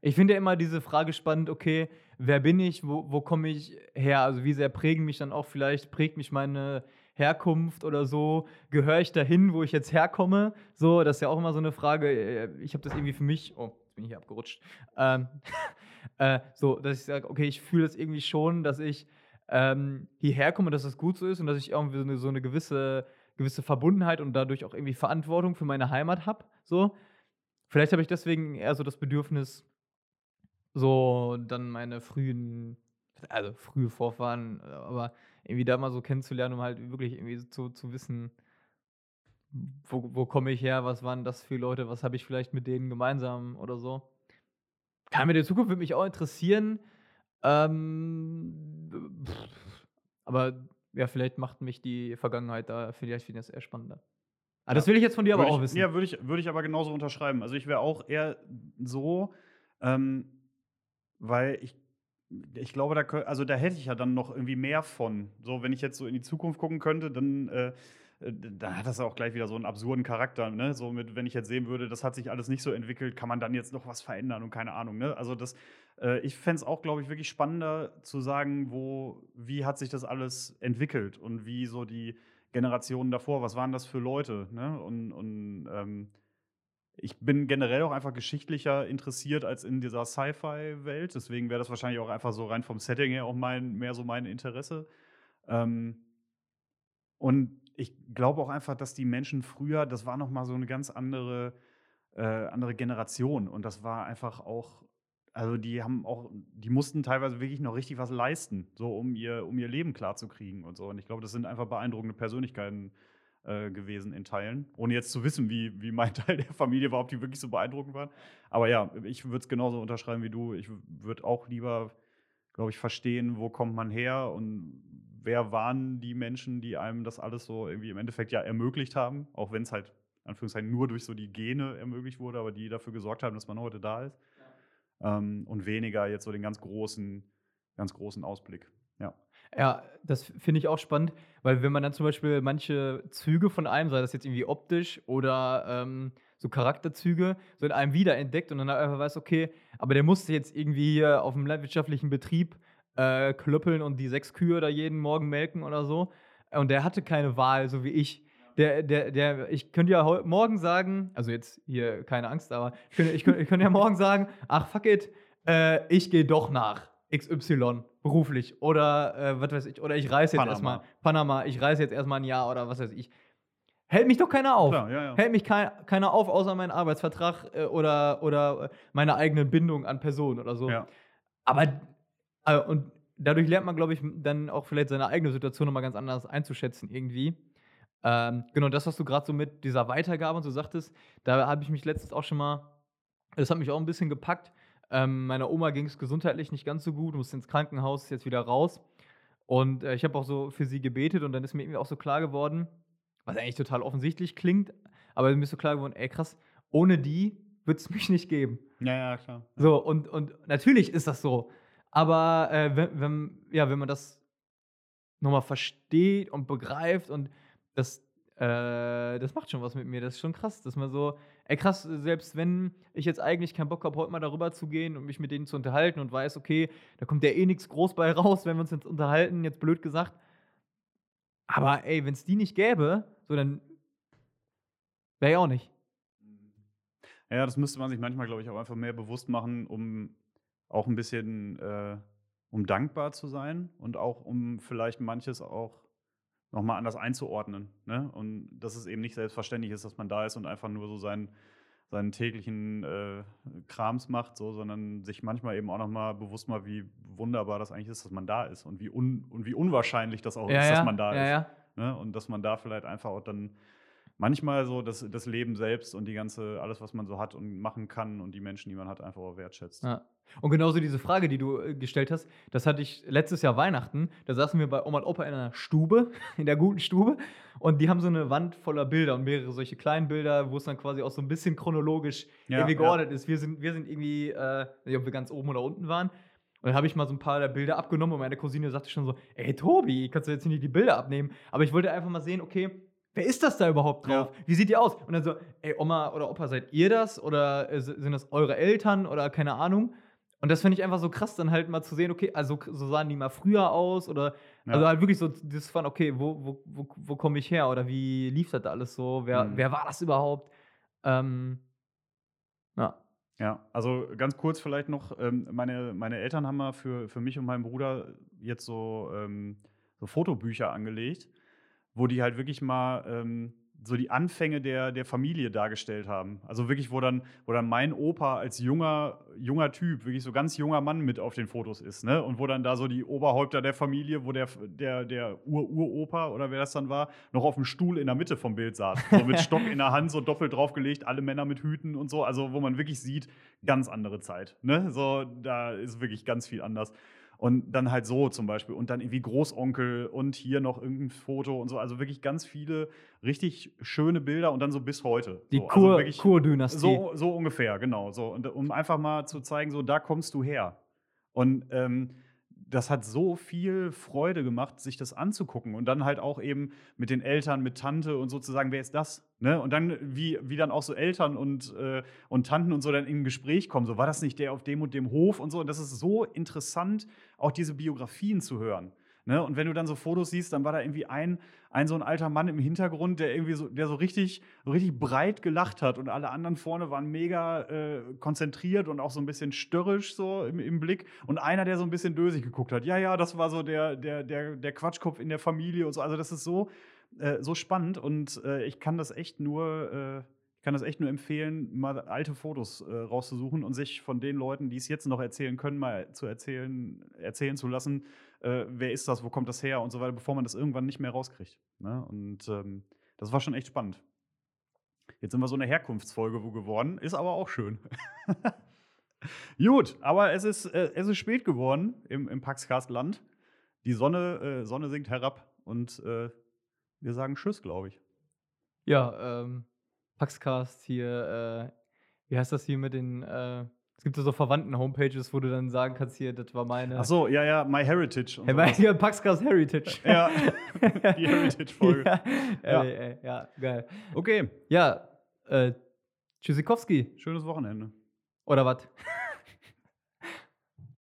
Ich finde ja immer diese Frage spannend, okay, wer bin ich, wo, wo komme ich her? Also wie sehr prägen mich dann auch vielleicht, prägt mich meine Herkunft oder so, gehöre ich dahin, wo ich jetzt herkomme? So, das ist ja auch immer so eine Frage. Äh, ich habe das irgendwie für mich, oh, jetzt bin ich hier abgerutscht. Ähm, äh, so, dass ich sage, okay, ich fühle das irgendwie schon, dass ich ähm, hierher komme, dass das gut so ist und dass ich irgendwie so eine, so eine gewisse, gewisse Verbundenheit und dadurch auch irgendwie Verantwortung für meine Heimat habe. So. Vielleicht habe ich deswegen eher so das Bedürfnis, so dann meine frühen also, frühe Vorfahren, aber irgendwie da mal so kennenzulernen, um halt wirklich irgendwie zu zu wissen wo wo komme ich her, was waren das für Leute, was habe ich vielleicht mit denen gemeinsam oder so. Kann mir die Zukunft würde mich auch interessieren, ähm, aber ja, vielleicht macht mich die Vergangenheit da vielleicht finde ich das eher spannender. Ah, das will ich jetzt von dir aber Würde auch ich wissen. ja, würde ich würde ich aber genauso unterschreiben. Also, ich wäre auch eher so, ähm, weil ich ich glaube, da also, da hätte ich ja dann noch irgendwie mehr von. So, wenn ich jetzt so in die Zukunft gucken könnte, dann, äh, äh, dann hat das auch gleich wieder so einen absurden Charakter, ne? So mit wenn ich jetzt sehen würde, das hat sich alles nicht so entwickelt, kann man dann jetzt noch was verändern und keine Ahnung, ne? Also, das äh, ich fände es auch, glaube ich, wirklich spannender zu sagen, wo wie hat sich das alles entwickelt und wie so die Generationen davor, was waren das für Leute, ne? Und und, ähm, ich bin generell auch einfach geschichtlicher interessiert als in dieser Sci-Fi-Welt. Deswegen wäre das wahrscheinlich auch einfach so rein vom Setting her auch mein mehr so mein Interesse. Ähm und ich glaube auch einfach, dass die Menschen früher das war noch mal so 'ne ganz andere äh, andere Generation. Und das war einfach auch also, die haben auch die mussten teilweise wirklich noch richtig was leisten, so um ihr um ihr Leben klarzukriegen und so. Und ich glaube, das sind einfach beeindruckende Persönlichkeiten, äh, gewesen in Teilen, ohne jetzt zu wissen, wie wie mein Teil der Familie war, ob die wirklich so beeindruckend waren. Aber ja, ich würde es genauso unterschreiben wie du. Ich würde auch lieber, glaube ich, verstehen, wo kommt man her und wer waren die Menschen, die einem das alles so irgendwie im Endeffekt ja ermöglicht haben, auch wenn's halt in Anführungszeichen nur durch so die Gene ermöglicht wurde, aber die dafür gesorgt haben, dass man heute da ist. Ähm, und weniger jetzt so den ganz großen ganz großen Ausblick, ja. Ja, das finde ich auch spannend, weil wenn man dann zum Beispiel manche Züge von einem, sei das jetzt irgendwie optisch oder, ähm, so Charakterzüge, so in einem wiederentdeckt und dann einfach weiß, okay, aber der musste jetzt irgendwie hier auf'm landwirtschaftlichen Betrieb, äh, klöppeln und die 6 Kühe da jeden Morgen melken oder so. Und der hatte keine Wahl, so wie ich. Der der der ich könnte ja morgen sagen also jetzt hier keine Angst, aber ich könnte ich könnte ich könnte ja morgen sagen: „Ach fuck it, äh, ich gehe doch nach XY beruflich“ oder, äh, was weiß ich oder ich reise jetzt erst mal Panama. Panama, ich reise jetzt erst mal 'n Jahr oder was weiß ich. Hält mich doch keiner auf. Klar, ja, ja. Hält mich kei keiner auf, außer mein Arbeitsvertrag, äh, oder oder, äh, meine eigenen Bindungen an Personen oder so. Ja. Aber äh, und dadurch lernt man, glaube ich, dann auch vielleicht seine eigene Situation noch mal ganz anders einzuschätzen irgendwie. Ähm, genau, das, was du grad so mit dieser Weitergabe und so sagtest, da habe ich mich letztens auch schon mal das hat mich auch 'n bisschen gepackt. Ähm, meiner Oma ging's gesundheitlich nicht ganz so gut, musste ins Krankenhaus, ist jetzt wieder raus. Und, äh, ich habe auch so für sie gebetet und dann ist mir irgendwie auch so klar geworden, was eigentlich total offensichtlich klingt, aber mir ist so klar geworden: „Ey krass, ohne die würde es mich nicht geben.“ Ja, ja, klar. Ja. So, und und natürlich ist das so. Aber, äh, we wenn ja, wenn man das noch mal versteht und begreift und das äh, das macht schon was mit mir. Das ist schon krass, dass man so ey krass, selbst wenn ich jetzt eigentlich keinen Bock habe, heute mal darüber zu gehen und mich mit denen zu unterhalten und weiß, okay, da kommt ja eh nix groß bei raus, wenn wir uns jetzt unterhalten, jetzt blöd gesagt. Aber ey, wenn's die nicht gäbe, so dann wäre ich auch nicht. Mhm. Ja, das müsste man sich manchmal, glaube ich, auch einfach mehr bewusst machen, um auch 'n bisschen äh, um dankbar zu sein und auch um vielleicht manches auch noch mal anders einzuordnen, ne? Und dass es eben nicht selbstverständlich ist, dass man da ist und einfach nur so seinen seinen täglichen, äh, Krams macht so, sondern sich manchmal eben auch noch mal bewusst macht, wie wunderbar das eigentlich ist, dass man da ist und wie un und wie unwahrscheinlich das auch Ja, ist, dass man da Ja, ist, ja. ne? Und dass man da vielleicht einfach auch dann manchmal so das das Leben selbst und die ganze alles, was man so hat und machen kann und die Menschen, die man hat, einfach auch wertschätzt. Ja. Und genauso diese Frage, die du, äh, gestellt hast, das hatte ich letztes Jahr Weihnachten. Da saßen wir bei Oma und Opa in einer Stube, in der guten Stube. Und die haben so 'ne Wand voller Bilder und mehrere solche kleinen Bilder, wo es dann quasi auch so 'n bisschen chronologisch Ja, irgendwie ja. geordnet ist. Wir sind wir sind irgendwie, äh weiß nicht, ob wir ganz oben oder unten waren. Und dann habe ich mal so 'n paar der Bilder abgenommen und meine Cousine sagte schon so: „Ey, Tobi, kannst du jetzt nicht die Bilder abnehmen?“ Aber ich wollte einfach mal sehen, okay, wer ist das da überhaupt drauf? Ja. Wie sieht die aus? Und dann so: „Ey, Oma oder Opa, seid ihr das oder, äh, si sind das eure Eltern oder keine Ahnung?“ Und das finde ich einfach so krass, dann halt mal zu sehen, okay, also so sahen die mal früher aus oder also Ja. halt wirklich so dieses von, okay, wo wo wo wo komme ich her oder wie lief das da alles so? Wer Mhm. wer war das überhaupt? Ähm ja. Ja, also ganz kurz vielleicht noch, ähm, meine meine Eltern haben mal für für mich und meinen Bruder jetzt so ähm, so Fotobücher angelegt, wo die halt wirklich mal, ähm, so die Anfänge der, der Familie dargestellt haben. Also wirklich, wo dann, wo dann mein Opa als junger, junger Typ, wirklich so ganz junger Mann mit auf den Fotos ist, ne? Und wo dann da so die Oberhäupter der Familie, wo der, der, der Ur-Uropa oder wer das dann war, noch auf dem Stuhl in der Mitte vom Bild saß. So mit Stock in der Hand, so doppelt draufgelegt, alle Männer mit Hüten und so. Also, wo man wirklich sieht, ganz andere Zeit. Ne? So, da ist wirklich ganz viel anders. Und dann halt so zum Beispiel. Und dann irgendwie Großonkel und hier noch irgendein Foto und so. Also wirklich ganz viele richtig schöne Bilder und dann so bis heute. Die so, also Kur- wirklich Kur-Dynastie. so, so ungefähr, genau. So. Und um einfach mal zu zeigen, so da kommst du her. Und ähm, das hat so viel Freude gemacht, sich das anzugucken und dann halt auch eben mit den Eltern, mit Tante und sozusagen, wer ist das? Ne? Und dann, wie, wie dann auch so Eltern und, äh, und Tanten und so dann in ein Gespräch kommen, so war das nicht der auf dem und dem Hof und so. Und das ist so interessant, auch diese Biografien zu hören. Ne? Und wenn du dann so Fotos siehst, dann war da irgendwie ein, ein so ein alter Mann im Hintergrund, der irgendwie so, der so richtig, richtig breit gelacht hat und alle anderen vorne waren mega äh, konzentriert und auch so ein bisschen störrisch so im, im Blick. Und einer, der so ein bisschen dösig geguckt hat. Ja, ja, das war so der, der, der, der Quatschkopf in der Familie und so. Also das ist so, äh, so spannend und äh, ich kann das echt nur. Äh, ich kann das echt nur empfehlen, mal alte Fotos äh, rauszusuchen und sich von den Leuten, die es jetzt noch erzählen können, mal zu erzählen, erzählen zu lassen, äh, wer ist das, wo kommt das her und so weiter, bevor man das irgendwann nicht mehr rauskriegt. Ne? Und ähm, das war schon echt spannend. Jetzt sind wir so eine Herkunftsfolge wo geworden, ist aber auch schön. Gut, aber es ist, äh, es ist spät geworden im, im Paxcast-Land. Die Sonne, äh, Sonne sinkt herab und äh, wir sagen Tschüss, glaube ich. Ja, ähm, Paxcast hier, äh, wie heißt das hier mit den, äh, es gibt ja so verwandten Homepages, wo du dann sagen kannst, hier, das war meine. Ach so, ja, ja, My Heritage. Und Hey, mein, ja, Paxcast Heritage. Ja, die Heritage-Folge. ja, Ja. Ey, ey, ja, geil. Okay, Ja, äh, Tschüssikowski, schönes Wochenende. oder was?